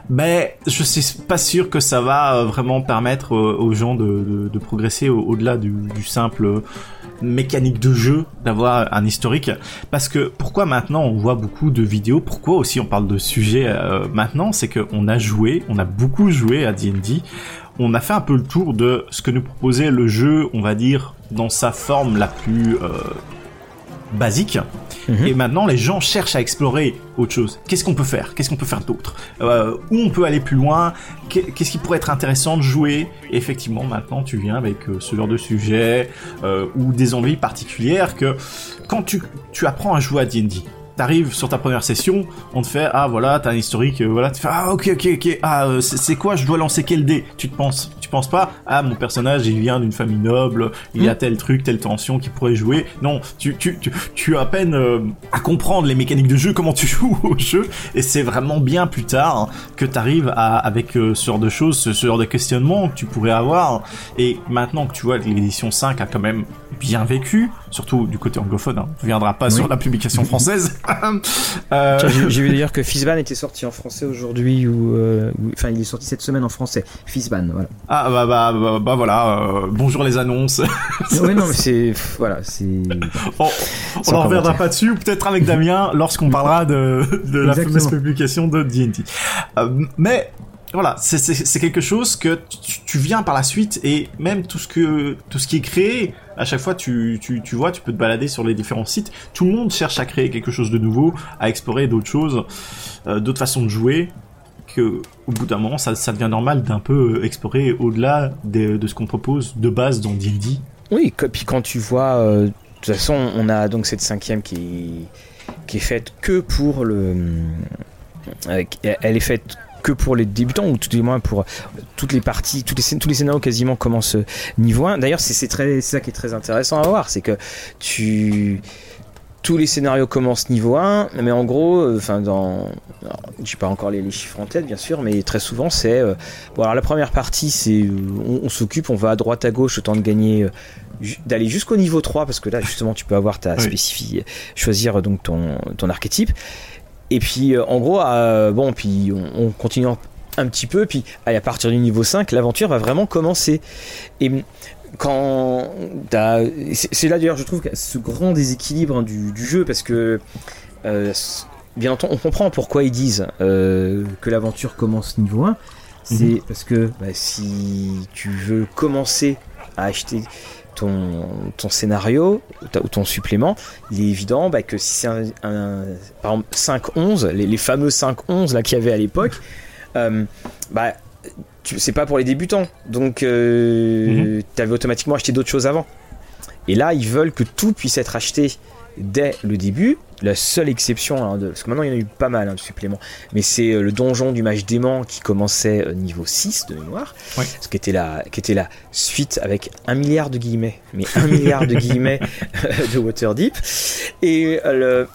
Mais je suis pas sûr que ça va euh, vraiment permettre aux gens de, progresser au-delà du, simple mécanique de jeu d'avoir un historique parce que pourquoi maintenant on voit beaucoup de vidéos? Pourquoi aussi on parle de sujet maintenant? C'est qu'on a joué on a beaucoup joué à D&D on a fait un peu le tour de ce que nous proposait le jeu, on va dire, dans sa forme la plus euh, basique. Mhm. Et maintenant, les gens cherchent à explorer autre chose. Qu'est-ce qu'on peut faire? Qu'est-ce qu'on peut faire d'autre? Euh, Où on peut aller plus loin? Qu'est-ce qui pourrait être intéressant de jouer? Et effectivement, maintenant, tu viens avec euh, ce genre de sujet ou des envies particulières que quand tu, tu apprends à jouer à D&D, t'arrives sur ta première session, on te fait ah voilà t'as un historique, euh, voilà tu fais ah ok ok ok ah euh, c'est quoi je dois lancer quel dé? Tu te penses tu penses pas ah mon personnage il vient d'une famille noble, il y a hmm. tel truc telle tension qui pourrait jouer. Non tu tu tu, tu as à peine euh, à comprendre les mécaniques de jeu comment tu joues au jeu et c'est vraiment bien plus tard que t'arrives à avec ce genre de choses, ce, genre de questionnement que tu pourrais avoir et maintenant que tu vois que l'édition 5 a quand même bien vécu surtout du côté anglophone. Hein. On ne viendra pas sur la publication française. euh... J'ai vu d'ailleurs que Fizban était sorti en français aujourd'hui ou euh, enfin il est sorti cette semaine en français. Fizban, voilà. Ah bah bah bah, bah voilà. Euh, bonjour les annonces. oui non mais c'est voilà c'est. on n'en reviendra pas dessus. Peut-être avec Damien lorsqu'on parlera de, de la fameuse publication de D&D. Euh, mais voilà, c'est quelque chose que tu, viens par la suite et même tout ce que tout ce qui est créé, à chaque fois tu, tu, tu vois, tu peux te balader sur les différents sites. Tout le monde cherche à créer quelque chose de nouveau, à explorer d'autres choses, euh, d'autres façons de jouer. Que au bout d'un moment, ça, ça devient normal d'un peu explorer au-delà de, de, ce qu'on propose de base dans D&D. Oui, puis quand tu vois, euh, de toute façon, on a donc cette cinquième qui qui est faite que pour le, euh, elle est faite que pour les débutants ou tout du moins pour toutes les parties, tous les, tous les scénarios quasiment commencent niveau 1. D'ailleurs, c'est très ça qui est très intéressant à voir, c'est que tu tous les scénarios commencent niveau 1, mais en gros, enfin dans, j'ai pas encore les, chiffres en tête bien sûr, mais très souvent c'est, bon alors la première partie c'est, on, s'occupe, on va à droite à gauche autant de gagner d'aller jusqu'au niveau 3 parce que là justement tu peux avoir ta spécifique choisir donc ton, ton archétype et puis en gros bon puis on, on continue un petit peu, puis à partir du niveau 5, l'aventure va vraiment commencer. Et quand c'est là d'ailleurs je trouve ce grand déséquilibre hein, du, jeu parce que euh, bien entendu on comprend pourquoi ils disent euh, que l'aventure commence niveau 1 c'est mhm. parce que bah, si tu veux commencer à acheter ton, ton scénario ou ton supplément, il est évident bah, que si c'est un, par exemple 5-11, les, les fameux 5-11 qu'il y avait à l'époque, euh, bah, c'est pas pour les débutants. Donc, euh, mhm. tu avais automatiquement acheté d'autres choses avant. Et là, ils veulent que tout puisse être acheté dès le début. La seule exception, hein, de, parce que maintenant il y en a eu pas mal hein, de suppléments, mais c'est euh, le donjon du mage dément qui commençait niveau 6 de mémoire, ce qui était, la, qui était la suite avec un milliard de guillemets, mais un milliard de guillemets de Waterdeep. Et le,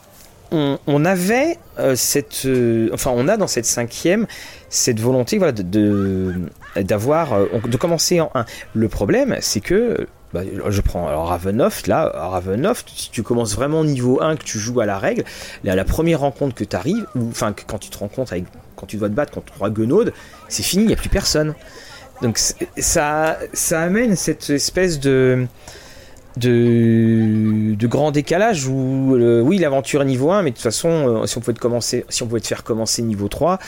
on, avait euh, cette, euh, enfin, on a dans cette cinquième cette volonté, voilà, de d'avoir, euh, de, commencer en 1. Le problème, c'est que bah, je prends alors Ravenoft, là, Ravenoft, si tu commences vraiment niveau 1, que tu joues à la règle, là, la première rencontre que tu arrives, ou enfin quand tu te rencontres avec, quand tu dois te battre contre trois guenaudes, c'est fini, il n'y a plus personne. Donc ça, ça amène cette espèce de, de, de grand décalage où oui l'aventure est niveau 1 mais de toute façon euh, si on pouvait te commencer si on pouvait te faire commencer niveau 3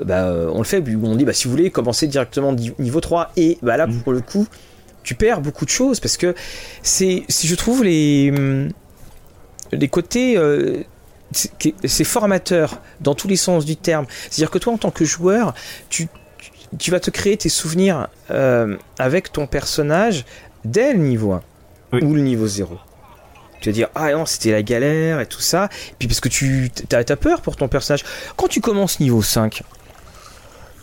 euh, bah, euh, on le fait on dit bah si vous voulez commencer directement niveau 3 et bah là mm. pour le coup tu perds beaucoup de choses parce que c'est si je trouve les hum, les côtés c'est formateur dans tous les sens du terme c'est à dire que toi en tant que joueur tu tu vas te créer tes souvenirs avec ton personnage dès le niveau 1 ou le niveau 0. Tu vas dire, ah non, c'était la galère et tout ça. Et puis parce que tu as, as, peur pour ton personnage. Quand tu commences niveau 5,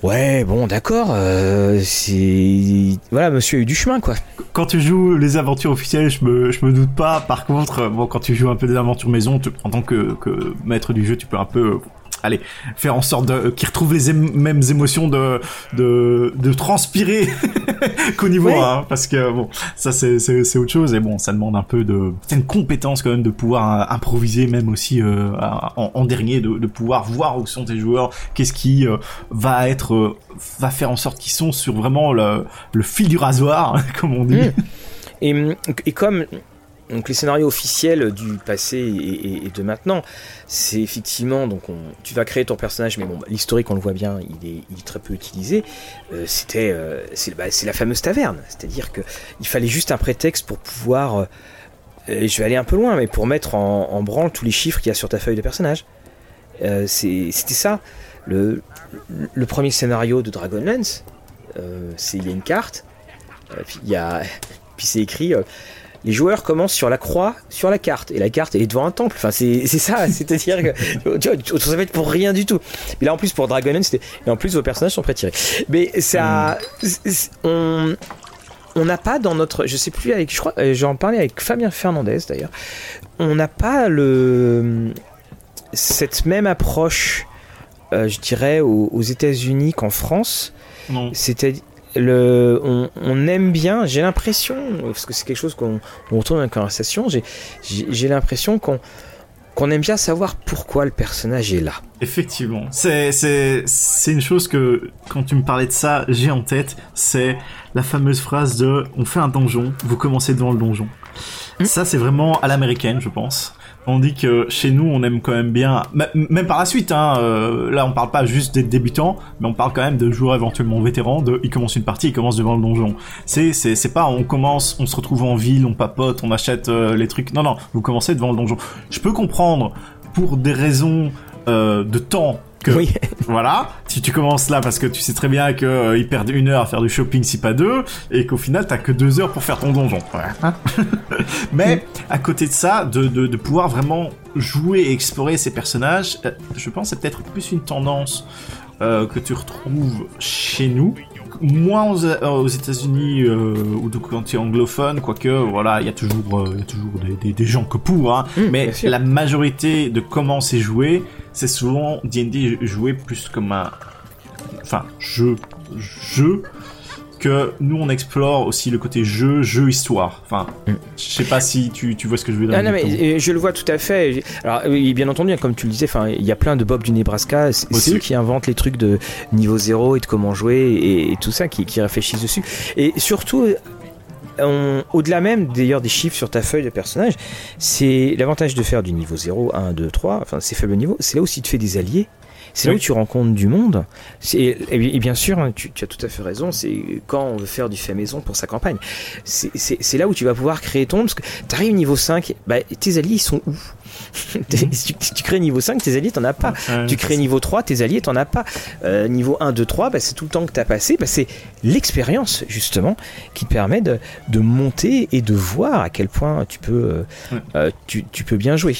ouais, bon, d'accord, euh, c'est. Voilà, monsieur a eu du chemin, quoi. Quand tu joues les aventures officielles, je me, je me doute pas. Par contre, bon, quand tu joues un peu des aventures maison, en tant que, que maître du jeu, tu peux un peu allez, faire en sorte de, qu'ils retrouvent les mêmes émotions de, de, de transpirer qu'au niveau 1, parce que bon, ça c'est, c'est, c'est autre chose, et bon, ça demande un peu de, c'est une compétence quand même de pouvoir euh, improviser, même aussi euh, en, en, dernier, de, de, pouvoir voir où sont tes joueurs, qu'est-ce qui euh, va être, va faire en sorte qu'ils sont sur vraiment le, le fil du rasoir, comme on dit. Mmh. Et, et comme donc les scénarios officiels du passé et, de maintenant, c'est effectivement donc tu vas créer ton personnage, mais bon l'historique on le voit bien, il est, très peu utilisé. Euh, c'était euh, bah, c'est la fameuse taverne, c'est-à-dire que il fallait juste un prétexte pour pouvoir, euh, je vais aller un peu loin, mais pour mettre en, branle tous les chiffres qu'il y a sur ta feuille de personnage. c'était ça. Le, premier scénario de Dragonlance, c'est il y a une carte, puis c'est écrit les joueurs commencent sur la croix sur la carte et la carte est devant un temple. Enfin, c'est ça, c'est-à-dire que tu vois, ça va être pour rien du tout. Mais là, en plus, pour Dragon c'était et en plus, vos personnages sont pré-tirés. Mais ça, on on n'a pas dans notre, je sais plus avec, je crois, euh, j'en parlais avec Fabien Fernandez d'ailleurs. On n'a pas le cette même approche, euh, je dirais, aux, aux États-Unis qu'en France. C'est-à-dire le, on, aime bien, j'ai l'impression, parce que c'est quelque chose qu'on retourne dans la conversation, j'ai l'impression qu'on qu'on aime bien savoir pourquoi le personnage est là. Effectivement, c'est c'est c'est une chose que quand tu me parlais de ça, j'ai en tête, c'est la fameuse phrase de on fait un donjon, vous commencez devant le donjon. Hmm. Ça c'est vraiment à l'américaine, je pense on dit que chez nous, on aime quand même bien, même par la suite. Hein, euh, là, on parle pas juste des débutants, mais on parle quand même de joueurs éventuellement vétérans. De, ils commencent une partie, ils commencent devant le donjon. C'est, c'est, c'est pas, on commence, on se retrouve en ville, on papote, on achète euh, les trucs. Non, non, vous commencez devant le donjon. Je peux comprendre pour des raisons euh, de temps oui. voilà, si tu commences là parce que tu sais très bien qu'ils euh, perdent une heure à faire du shopping si pas deux, et qu'au final t'as que deux heures pour faire ton donjon. Mais à côté de ça, de, de, de, pouvoir vraiment jouer et explorer ces personnages, euh, je pense c'est peut-être plus une tendance euh, que tu retrouves chez nous moins aux, aux États-Unis euh, ou de quand tu es anglophone, quoique voilà, il y a toujours, euh, y a toujours des, des, des gens que pour, hein, Mmh, mais la majorité de comment c'est joué, c'est souvent D&D joué plus comme un, enfin jeu, jeu que nous on explore aussi le côté jeu, jeu histoire. Enfin, Mm. je sais pas si tu, tu vois ce que je veux dire. Ah non, mais je le vois tout à fait. Alors, oui, bien entendu, hein, comme tu le disais, enfin, il y a plein de Bob du Nebraska. C'est Aussi. eux qui inventent les trucs de niveau zéro et de comment jouer et, et tout ça, qui, qui réfléchissent dessus. Et surtout, au-delà même d'ailleurs des chiffres sur ta feuille de personnage, c'est l'avantage de faire du niveau 0, 1, 2, 3, enfin ces faibles niveaux, c'est là où tu fais des alliés. C'est là où tu rencontres du monde. Et, et bien sûr, hein, tu, tu as tout à fait raison, c'est quand on veut faire du fait maison pour sa campagne. C'est- là où tu vas pouvoir créer ton... Parce que tu arrives niveau 5, bah, tes alliés ils sont où? Si, tu, crées niveau 5, tes alliés t'en as pas. Ouais, Tu crées niveau 3, tes alliés t'en as pas. Euh, niveau 1, 2, 3, bah, c'est tout le temps que tu as passé. Bah, c'est l'expérience, justement, qui te permet de, de monter et de voir à quel point tu peux, euh, Ouais. euh, tu, tu peux bien jouer.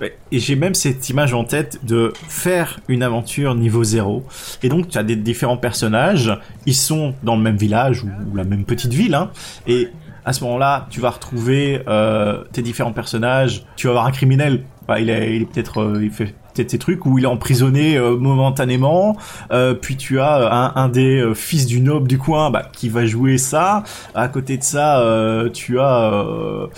Et j'ai même cette image en tête de faire une aventure niveau 0. Et donc, tu as des différents personnages. Ils sont dans le même village ou, la même petite ville. Hein, et à ce moment-là, tu vas retrouver euh, tes différents personnages. Tu vas avoir un criminel. Bah, il est, peut-être, euh, il fait peut-être ces trucs où il est emprisonné euh, momentanément. Puis tu as un, des fils du noble du coin bah, qui va jouer ça. À côté de ça, tu as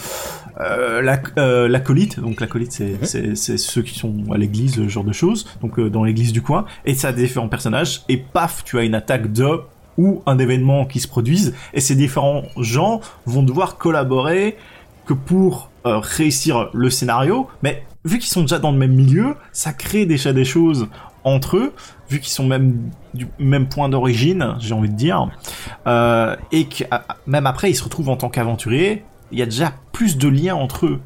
euh, euh, l'ac- euh, l'acolyte. Donc l'acolyte, c'est c'est c'est ceux qui sont à l'église, ce genre de choses. Donc euh, dans l'église du coin. Et ça a des différents personnages. Et paf, tu as une attaque de ou un événement qui se produise. Et ces différents gens vont devoir collaborer que pour euh, réussir le scénario. Mais vu qu'ils sont déjà dans le même milieu, ça crée déjà des choses entre eux, vu qu'ils sont même du même point d'origine, j'ai envie de dire, euh, et que même après ils se retrouvent en tant qu'aventuriers, il y a déjà plus de liens entre eux.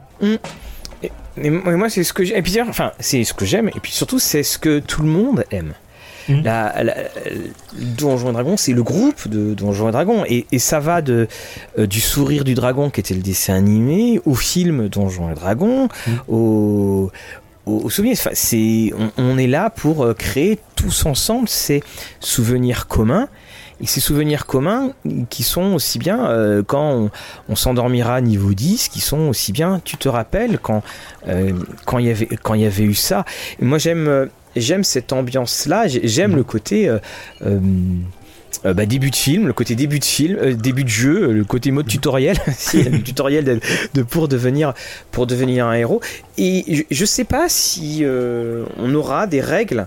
Et moi, moi, c'est ce que j'ai- et puis enfin, c'est ce que j'aime, et puis surtout, c'est ce que tout le monde aime. La, la- Donjons et Dragons, c'est le groupe de Donjons et Dragons, et, et ça va de euh, du sourire du dragon qui était le dessin animé, au film Donjons et Dragons, Mhm. au au, au souvenir. Enfin, c'est on, on est là pour euh, créer tous ensemble ces souvenirs communs. Et ces souvenirs communs qui sont aussi bien euh, quand on, on s'endormira niveau 10, qui sont aussi bien, tu te rappelles quand euh, quand il y avait quand il y avait eu ça. Et moi j'aime euh, j'aime cette ambiance là, j'aime le côté euh, euh, euh, bah, début de film, le côté début de film, euh, début de jeu, le côté mode tutoriel, le tutoriel de, de- pour devenir pour devenir un héros. Et je, je sais pas si euh, on aura des règles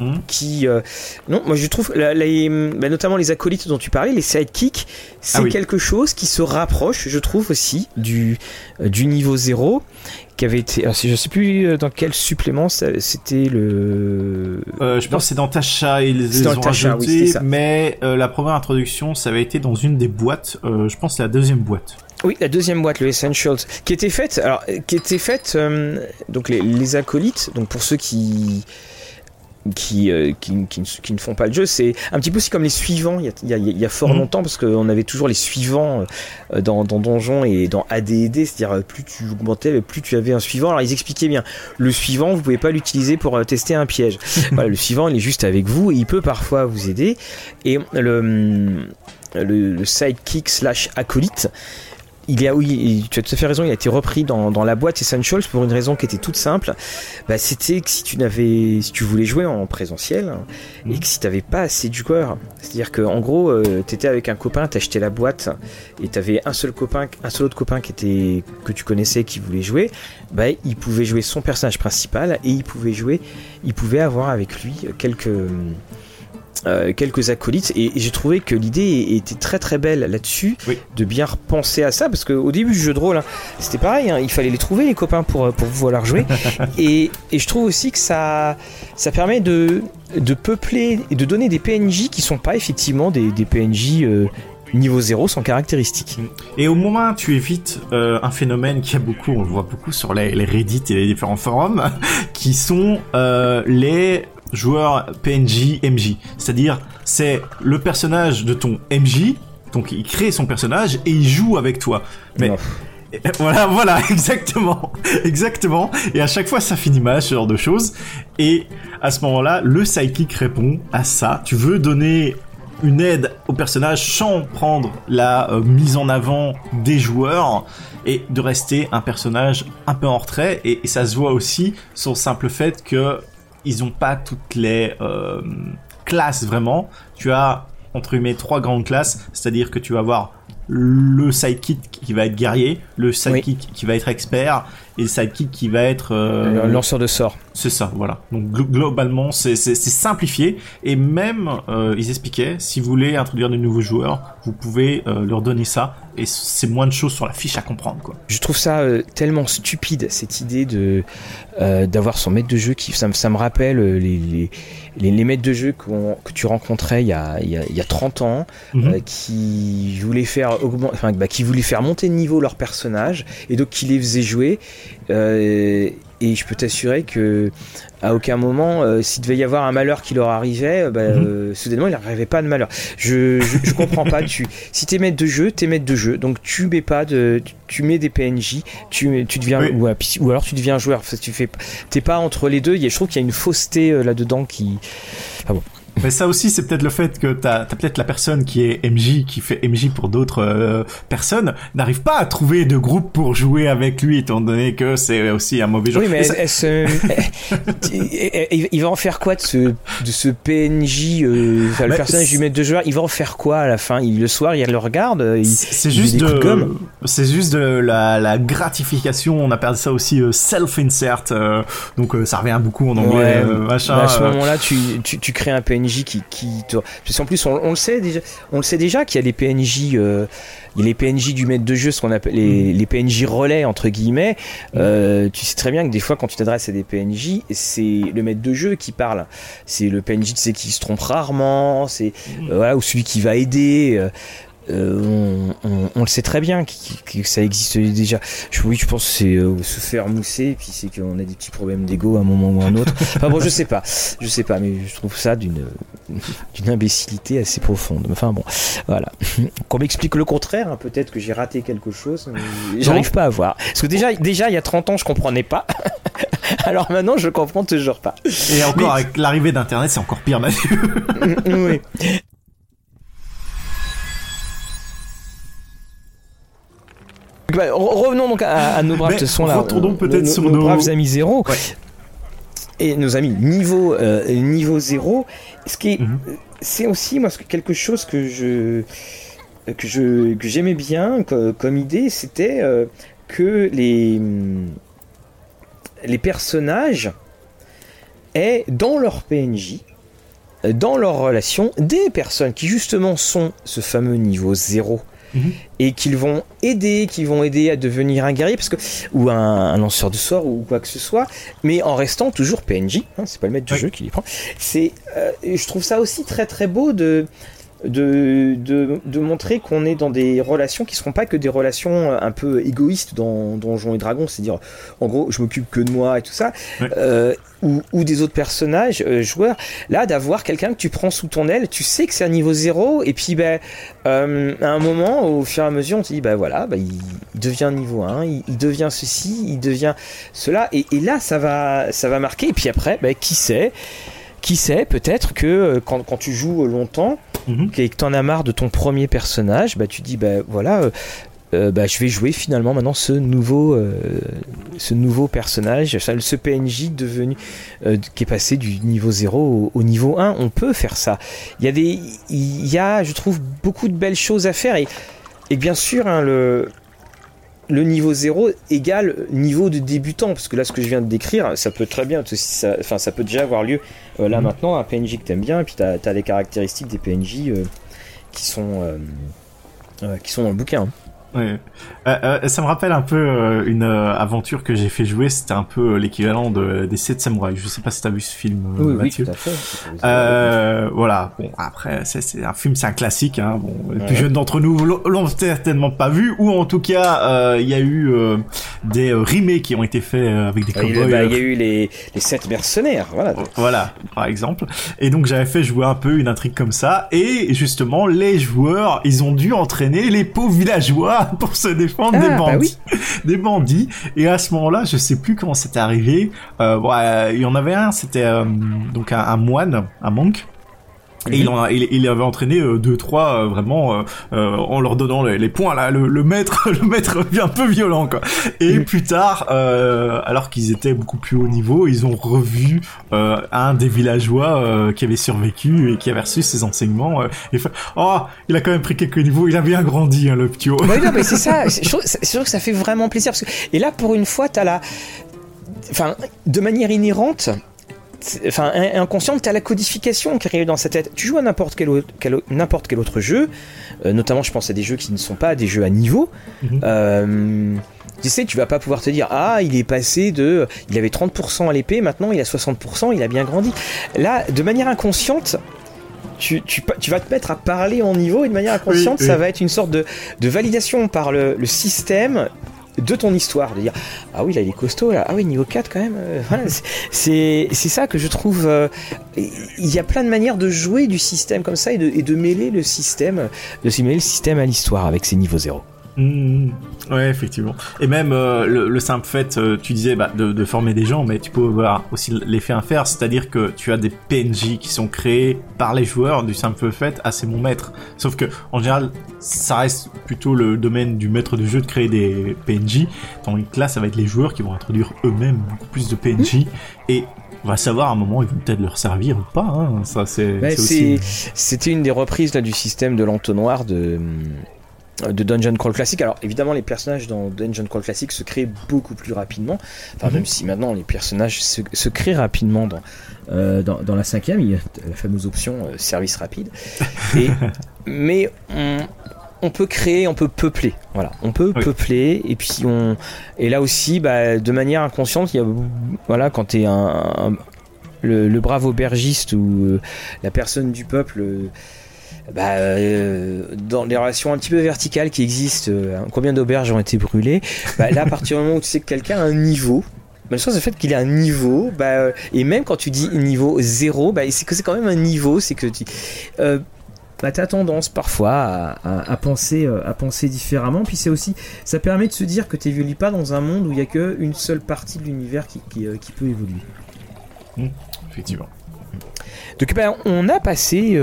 Mhm. qui euh, non moi je trouve la- les- bah, notamment les acolytes dont tu parlais les sidekicks c'est Ah oui. quelque chose qui se rapproche je trouve aussi du euh, du niveau 0 qui avait été alors, je sais plus euh, dans quel supplément c'était le Euh, je pense que c'est dans Tasha, ils les dans le ont Tasha, oui, c'est ça. mais la première introduction, ça avait été dans une des boîtes, je pense que c'est la deuxième boîte. Oui, la deuxième boîte, le Essentials, qui était faite, alors, qui était faite, donc les, les acolytes, donc pour ceux qui qui, euh, qui, qui, ne, qui ne font pas le jeu, c'est un petit peu aussi comme les suivants, il y a, il y fort Mhm. longtemps, parce qu'on avait toujours les suivants euh, dans, dans Donjon et dans AD&D, c'est-à-dire euh, plus tu augmentais, plus tu avais un suivant. Alors ils expliquaient bien, le suivant, vous pouvez pas l'utiliser pour tester un piège. voilà, le suivant, il est juste avec vous et il peut parfois vous aider. Et le, le, le sidekick slash acolyte, il y a, oui, tu as tout à fait raison, il a été repris dans, dans la boîte Essentials pour une raison qui était toute simple. Bah, c'était que si tu n'avais, si tu voulais jouer en présentiel et que si tu n'avais pas assez de joueurs, c'est-à-dire que en gros, euh, tu étais avec un copain, t'achetais la boîte et tu avais un seul copain, un seul autre copain qui était que tu connaissais qui voulait jouer, bah, il pouvait jouer son personnage principal et il pouvait jouer, il pouvait avoir avec lui quelques euh, quelques acolytes et j'ai trouvé que l'idée était très très belle là-dessus Oui. de bien repenser à ça parce qu'au début du jeu de rôle hein, c'était pareil hein, il fallait les trouver les copains pour, pour vouloir jouer et, et je trouve aussi que ça ça permet de, de peupler et de donner des PNJ qui sont pas effectivement des, des PNJ euh, niveau 0 sans caractéristiques Et au moment où tu évites euh, un phénomène qui a beaucoup, on le voit beaucoup sur les, les Reddit et les différents forums, qui sont euh, les joueurs PNJ MJ. C'est-à-dire, c'est le personnage de ton MJ, donc il crée son personnage et il joue avec toi. Mais Non. Et Voilà, voilà, exactement, exactement. Et à chaque fois, ça finit mal, ce genre de choses. Et à ce moment-là, le sidekick répond à ça. Tu veux donner une aide au personnage sans prendre la euh, mise en avant des joueurs et de rester un personnage un peu en retrait et, ça se voit aussi sur le simple fait que ils ont pas toutes les euh, classes vraiment. Tu as entre guillemets trois grandes classes, c'est-à-dire que tu vas avoir le sidekick qui va être guerrier, le sidekick qui va être expert et le sidekick qui va être euh, lanceur de sorts. C'est ça, voilà. Donc globalement, c'est simplifié et même euh, ils expliquaient si vous voulez introduire de nouveaux joueurs, vous pouvez euh, leur donner ça et c'est moins de choses sur la fiche à comprendre quoi. Je trouve ça euh, tellement stupide cette idée de d'avoir son maître de jeu qui ça, ça me rappelle les, les, les, les maîtres de jeu que tu rencontrais il y a, il y a, il y a 30 ans mhm. qui voulaient faire augmenter enfin, bah, qui voulaient faire monter de niveau leur personnage et donc qui les faisaient jouer et je peux t'assurer que à aucun moment, euh, s'il devait y avoir un malheur qui leur arrivait, euh, bah, mhm. euh, soudainement, il n'arrivait pas de malheur. Je, je, comprends pas. Tu, si t'es maître de jeu, t'es maître de jeu. Donc tu mets pas de, tu, mets des PNJ, tu, tu deviens ou, ou, alors tu deviens joueur. Tu fais, t'es pas entre les deux. Je trouve qu'il y a une fausseté là-dedans qui. Ah bon. Mais ça aussi, c'est peut-être le fait que t'as as, peut-être la personne qui est MJ, qui fait MJ pour d'autres euh, personnes, n'arrive pas à trouver de groupe pour jouer avec lui, étant donné que c'est aussi un mauvais joueur. Oui, mais il va en faire quoi de ce, de ce PNJ, euh, le personnage du maître de joueur, il va en faire quoi à la fin? Il, Le soir, il le regarde, c'est juste de, c'est juste de la, la, gratification. On appelle ça aussi euh, self-insert, euh, donc ça revient beaucoup en anglais, machin. À ce moment-là, tu, tu, tu crées un PNJ qui, qui Parce qu'en plus, on, le sait déjà, on le sait déjà qu'il y a des PNJ, euh, les PNJ du maître de jeu, ce qu'on appelle les, mm. les, PNJ relais entre guillemets. Mm. Euh, tu sais très bien que des fois, quand tu t'adresses à des PNJ, c'est le maître de jeu qui parle. C'est le PNJ, tu sais, qui se trompe rarement. C'est mm. euh, voilà, ou celui qui va aider. Euh, on, le sait très bien que, ça existe déjà. Je, oui, je pense que c'est euh, se faire mousser, et puis c'est qu'on a des petits problèmes d'ego à un moment ou à un autre. Enfin bon, je sais pas, je sais pas, mais je trouve ça d'une d'une imbécilité assez profonde. Enfin bon, voilà. Qu'on m'explique le contraire, hein, peut-être que j'ai raté quelque chose, j'arrive pas à voir. Parce que déjà, déjà il y a 30 ans, je comprenais pas. Alors maintenant, je comprends toujours pas. Et encore, avec l'arrivée d'Internet, c'est encore pire, Mathieu. oui. Bah, revenons donc à, nos braves son là. Retournons peut-être sur nos, braves amis zéro. Et nos amis niveau euh, niveau zéro. Ce qui mhm. c'est aussi moi quelque chose que je que je que j'aimais bien comme, idée, c'était euh, que les les personnages aient dans leur PNJ dans leur relation des personnes qui justement sont ce fameux niveau zéro Mhm. et qu'ils vont aider, qu'ils vont aider à devenir un guerrier, parce que ou un, lanceur de sort ou quoi que ce soit, mais en restant toujours PNJ. Hein, c'est pas le maître du jeu qui les prend. C'est, euh, je trouve ça aussi très très beau de de, de, montrer qu'on est dans des relations qui seront pas que des relations un peu égoïstes dans Donjons et Dragons, c'est-à-dire en gros je m'occupe que de moi et tout ça, euh, ou, ou, des autres personnages euh, joueurs. Là, d'avoir quelqu'un que tu prends sous ton aile, tu sais que c'est un niveau zéro, et puis ben, euh, à un moment, au fur et à mesure, on te dit ben voilà, ben, il, devient niveau 1, il, devient ceci, il devient cela, et, et, là ça va, ça va marquer, et puis après, ben, qui sait qui sait, peut-être que euh, quand, quand, tu joues longtemps mhm. et que tu en as marre de ton premier personnage, bah, tu dis, bah voilà, euh, euh, bah, je vais jouer finalement maintenant ce nouveau, ce nouveau personnage, ce PNJ devenu, qui est passé du niveau 0 au, niveau 1. On peut faire ça. Il y a, des, il y a je trouve, beaucoup de belles choses à faire. Et, et bien sûr, hein, le, le niveau 0 égale niveau de débutant parce que là ce que je viens de décrire ça peut très bien ça, enfin ça peut déjà avoir lieu euh, là mhm. maintenant un PNJ que t'aimes bien et puis t'as as les caractéristiques des PNJ euh, qui sont euh, qui sont dans le bouquin hein. Ouais. Euh, euh, ça me rappelle un peu euh, une euh, aventure que j'ai fait jouer. C'était un peu l'équivalent de, des 7 samouraïs. Je sais pas si t'as vu ce film, oui, Mathieu. Oui, tout à fait. voilà. Bon, après, c'est un film, c'est un classique. Hein. Bon, les plus jeunes d'entre nous l'ont certainement pas vu, ou en tout cas, il y a eu des remakes qui ont été faits avec des cowboys. Bah, il y a eu les les 7 mercenaires. Voilà. Voilà, par exemple. Et donc j'avais fait jouer un peu une intrigue comme ça. Et justement, les joueurs, ils ont dû entraîner les pauvres villageois pour se défendre des ah, bah bandits, des bandits. Et à ce moment-là, je sais plus comment c'était arrivé. Euh, il y en avait un, c'était euh, donc un, moine, un monk. Et il, en a, il, il avait entraîné euh, deux trois euh, vraiment euh, euh, en leur donnant les, les points là le, le maître le maître un peu violent quoi. Et plus tard alors qu'ils étaient beaucoup plus haut niveau, ils ont revu un des villageois qui avait survécu et qui avait reçu ses enseignements et fait "Oh, il a quand même pris quelques niveaux, il a bien grandi hein, le petit haut." non mais c'est ça, c'est sûr que ça fait vraiment plaisir parce que et là pour une fois tu as la enfin de manière inhérente enfin inconsciente, tu as la codification qui arrive dans sa tête. Tu joues à n'importe quel, n'importe quel autre jeu, euh, notamment je pense à des jeux qui ne sont pas des jeux à niveau. Mhm. Euh, tu sais, tu vas pas pouvoir te dire ah il est passé de il avait 30% à l'épée, maintenant il a 60%, il a bien grandi. Là, de manière inconsciente, tu, tu, tu, vas te mettre à parler en niveau et de manière inconsciente, ça va être une sorte de, de validation par le, le, système de ton histoire, de dire ah oui là il est costaud là, ah oui niveau 4 quand même. Euh, c'est c'est ça que je trouve. Euh, il y a plein de manières de jouer du système comme ça et de, et de mêler le système, de mêler le système à l'histoire avec ces niveaux 0. Mmh, ouais, effectivement. Et même euh, le, simple fait, euh, tu disais, bah, de, de, former des gens, mais tu peux avoir aussi l'effet inverse, c'est-à-dire que tu as des PNJ qui sont créés par les joueurs du simple fait, ah c'est mon maître. Sauf que en général, ça reste plutôt le domaine du maître de jeu de créer des PNJ, tandis que là, ça va être les joueurs qui vont introduire eux-mêmes beaucoup plus de PNJ mmh. et on va savoir à un moment ils vont peut-être leur servir ou pas. Hein. Ça c'est. C'était une des reprises là du système de l'entonnoir de de Dungeon Crawl classique. Alors évidemment les personnages dans Dungeon Crawl classique se créent beaucoup plus rapidement. Enfin même mhm. si maintenant les personnages se, créent rapidement dans, euh, dans, dans, la cinquième, il y a la fameuse option euh, service rapide. Et, mais on, on, peut créer, on peut peupler. Voilà, on peut peupler et puis on et là aussi bah, de manière inconsciente, il y a voilà quand tu es un, le, le, brave aubergiste ou euh, la personne du peuple bah, euh, dans les relations un petit peu verticales qui existent, euh, combien d'auberges ont été brûlées, bah, là, à partir du moment où tu sais que quelqu'un a un niveau, chose le fait qu'il ait un niveau, bah, euh, et même quand tu dis niveau 0, bah, c'est que c'est quand même un niveau, c'est que tu. Euh, bah, as tendance parfois à, à, penser, à penser différemment. Puis c'est aussi, ça permet de se dire que tu n'évolues pas dans un monde où il n'y a qu'une seule partie de l'univers qui, qui, qui, peut évoluer. Mmh, effectivement. Donc ben, on a passé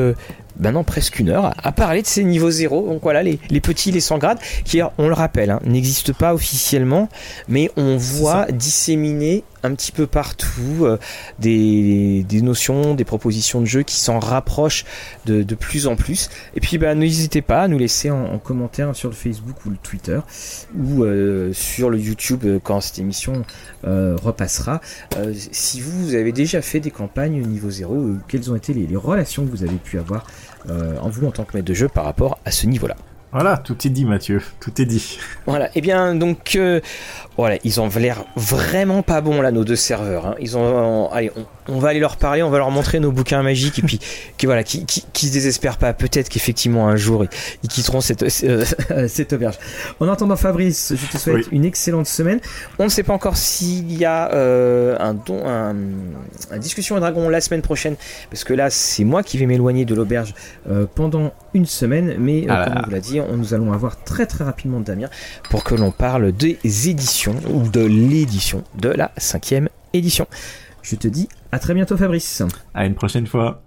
maintenant presque une heure à parler de ces niveaux zéro. Donc voilà, les, petits, les 100 grades, qui, on le rappelle, hein, n'existent pas officiellement, mais on voit disséminer un petit peu partout euh, des, notions, des propositions de jeu qui s'en rapprochent de, plus en plus. Et puis bah, n'hésitez pas à nous laisser en, commentaire sur le Facebook ou le Twitter ou euh, sur le YouTube euh, quand cette émission repassera. si vous, avez déjà fait des campagnes niveau 0, quelles ont été les, les, relations que vous avez pu avoir en vous en tant que maître de jeu par rapport à ce niveau-là. Voilà, tout est dit Mathieu, tout est dit. Voilà, et eh bien donc voilà, ils ont l'air vraiment pas bons là nos deux serveurs. Hein. Ils ont, allez, on, va aller leur parler, on va leur montrer nos bouquins magiques et puis qui voilà, qui, qui, qui se désespèrent pas. Peut-être qu'effectivement un jour ils, quitteront cette euh, cette auberge. En attendant Fabrice, je te souhaite une excellente semaine. On ne sait pas encore s'il y a euh, un don, un, un, discussion à dragon la semaine prochaine parce que là c'est moi qui vais m'éloigner de l'auberge euh, pendant une semaine, mais ah comme on vous l'a dit, on, nous allons avoir très très rapidement Damien pour que l'on parle des éditions ou de l'édition de la cinquième édition. Je te dis à très bientôt Fabrice. À une prochaine fois.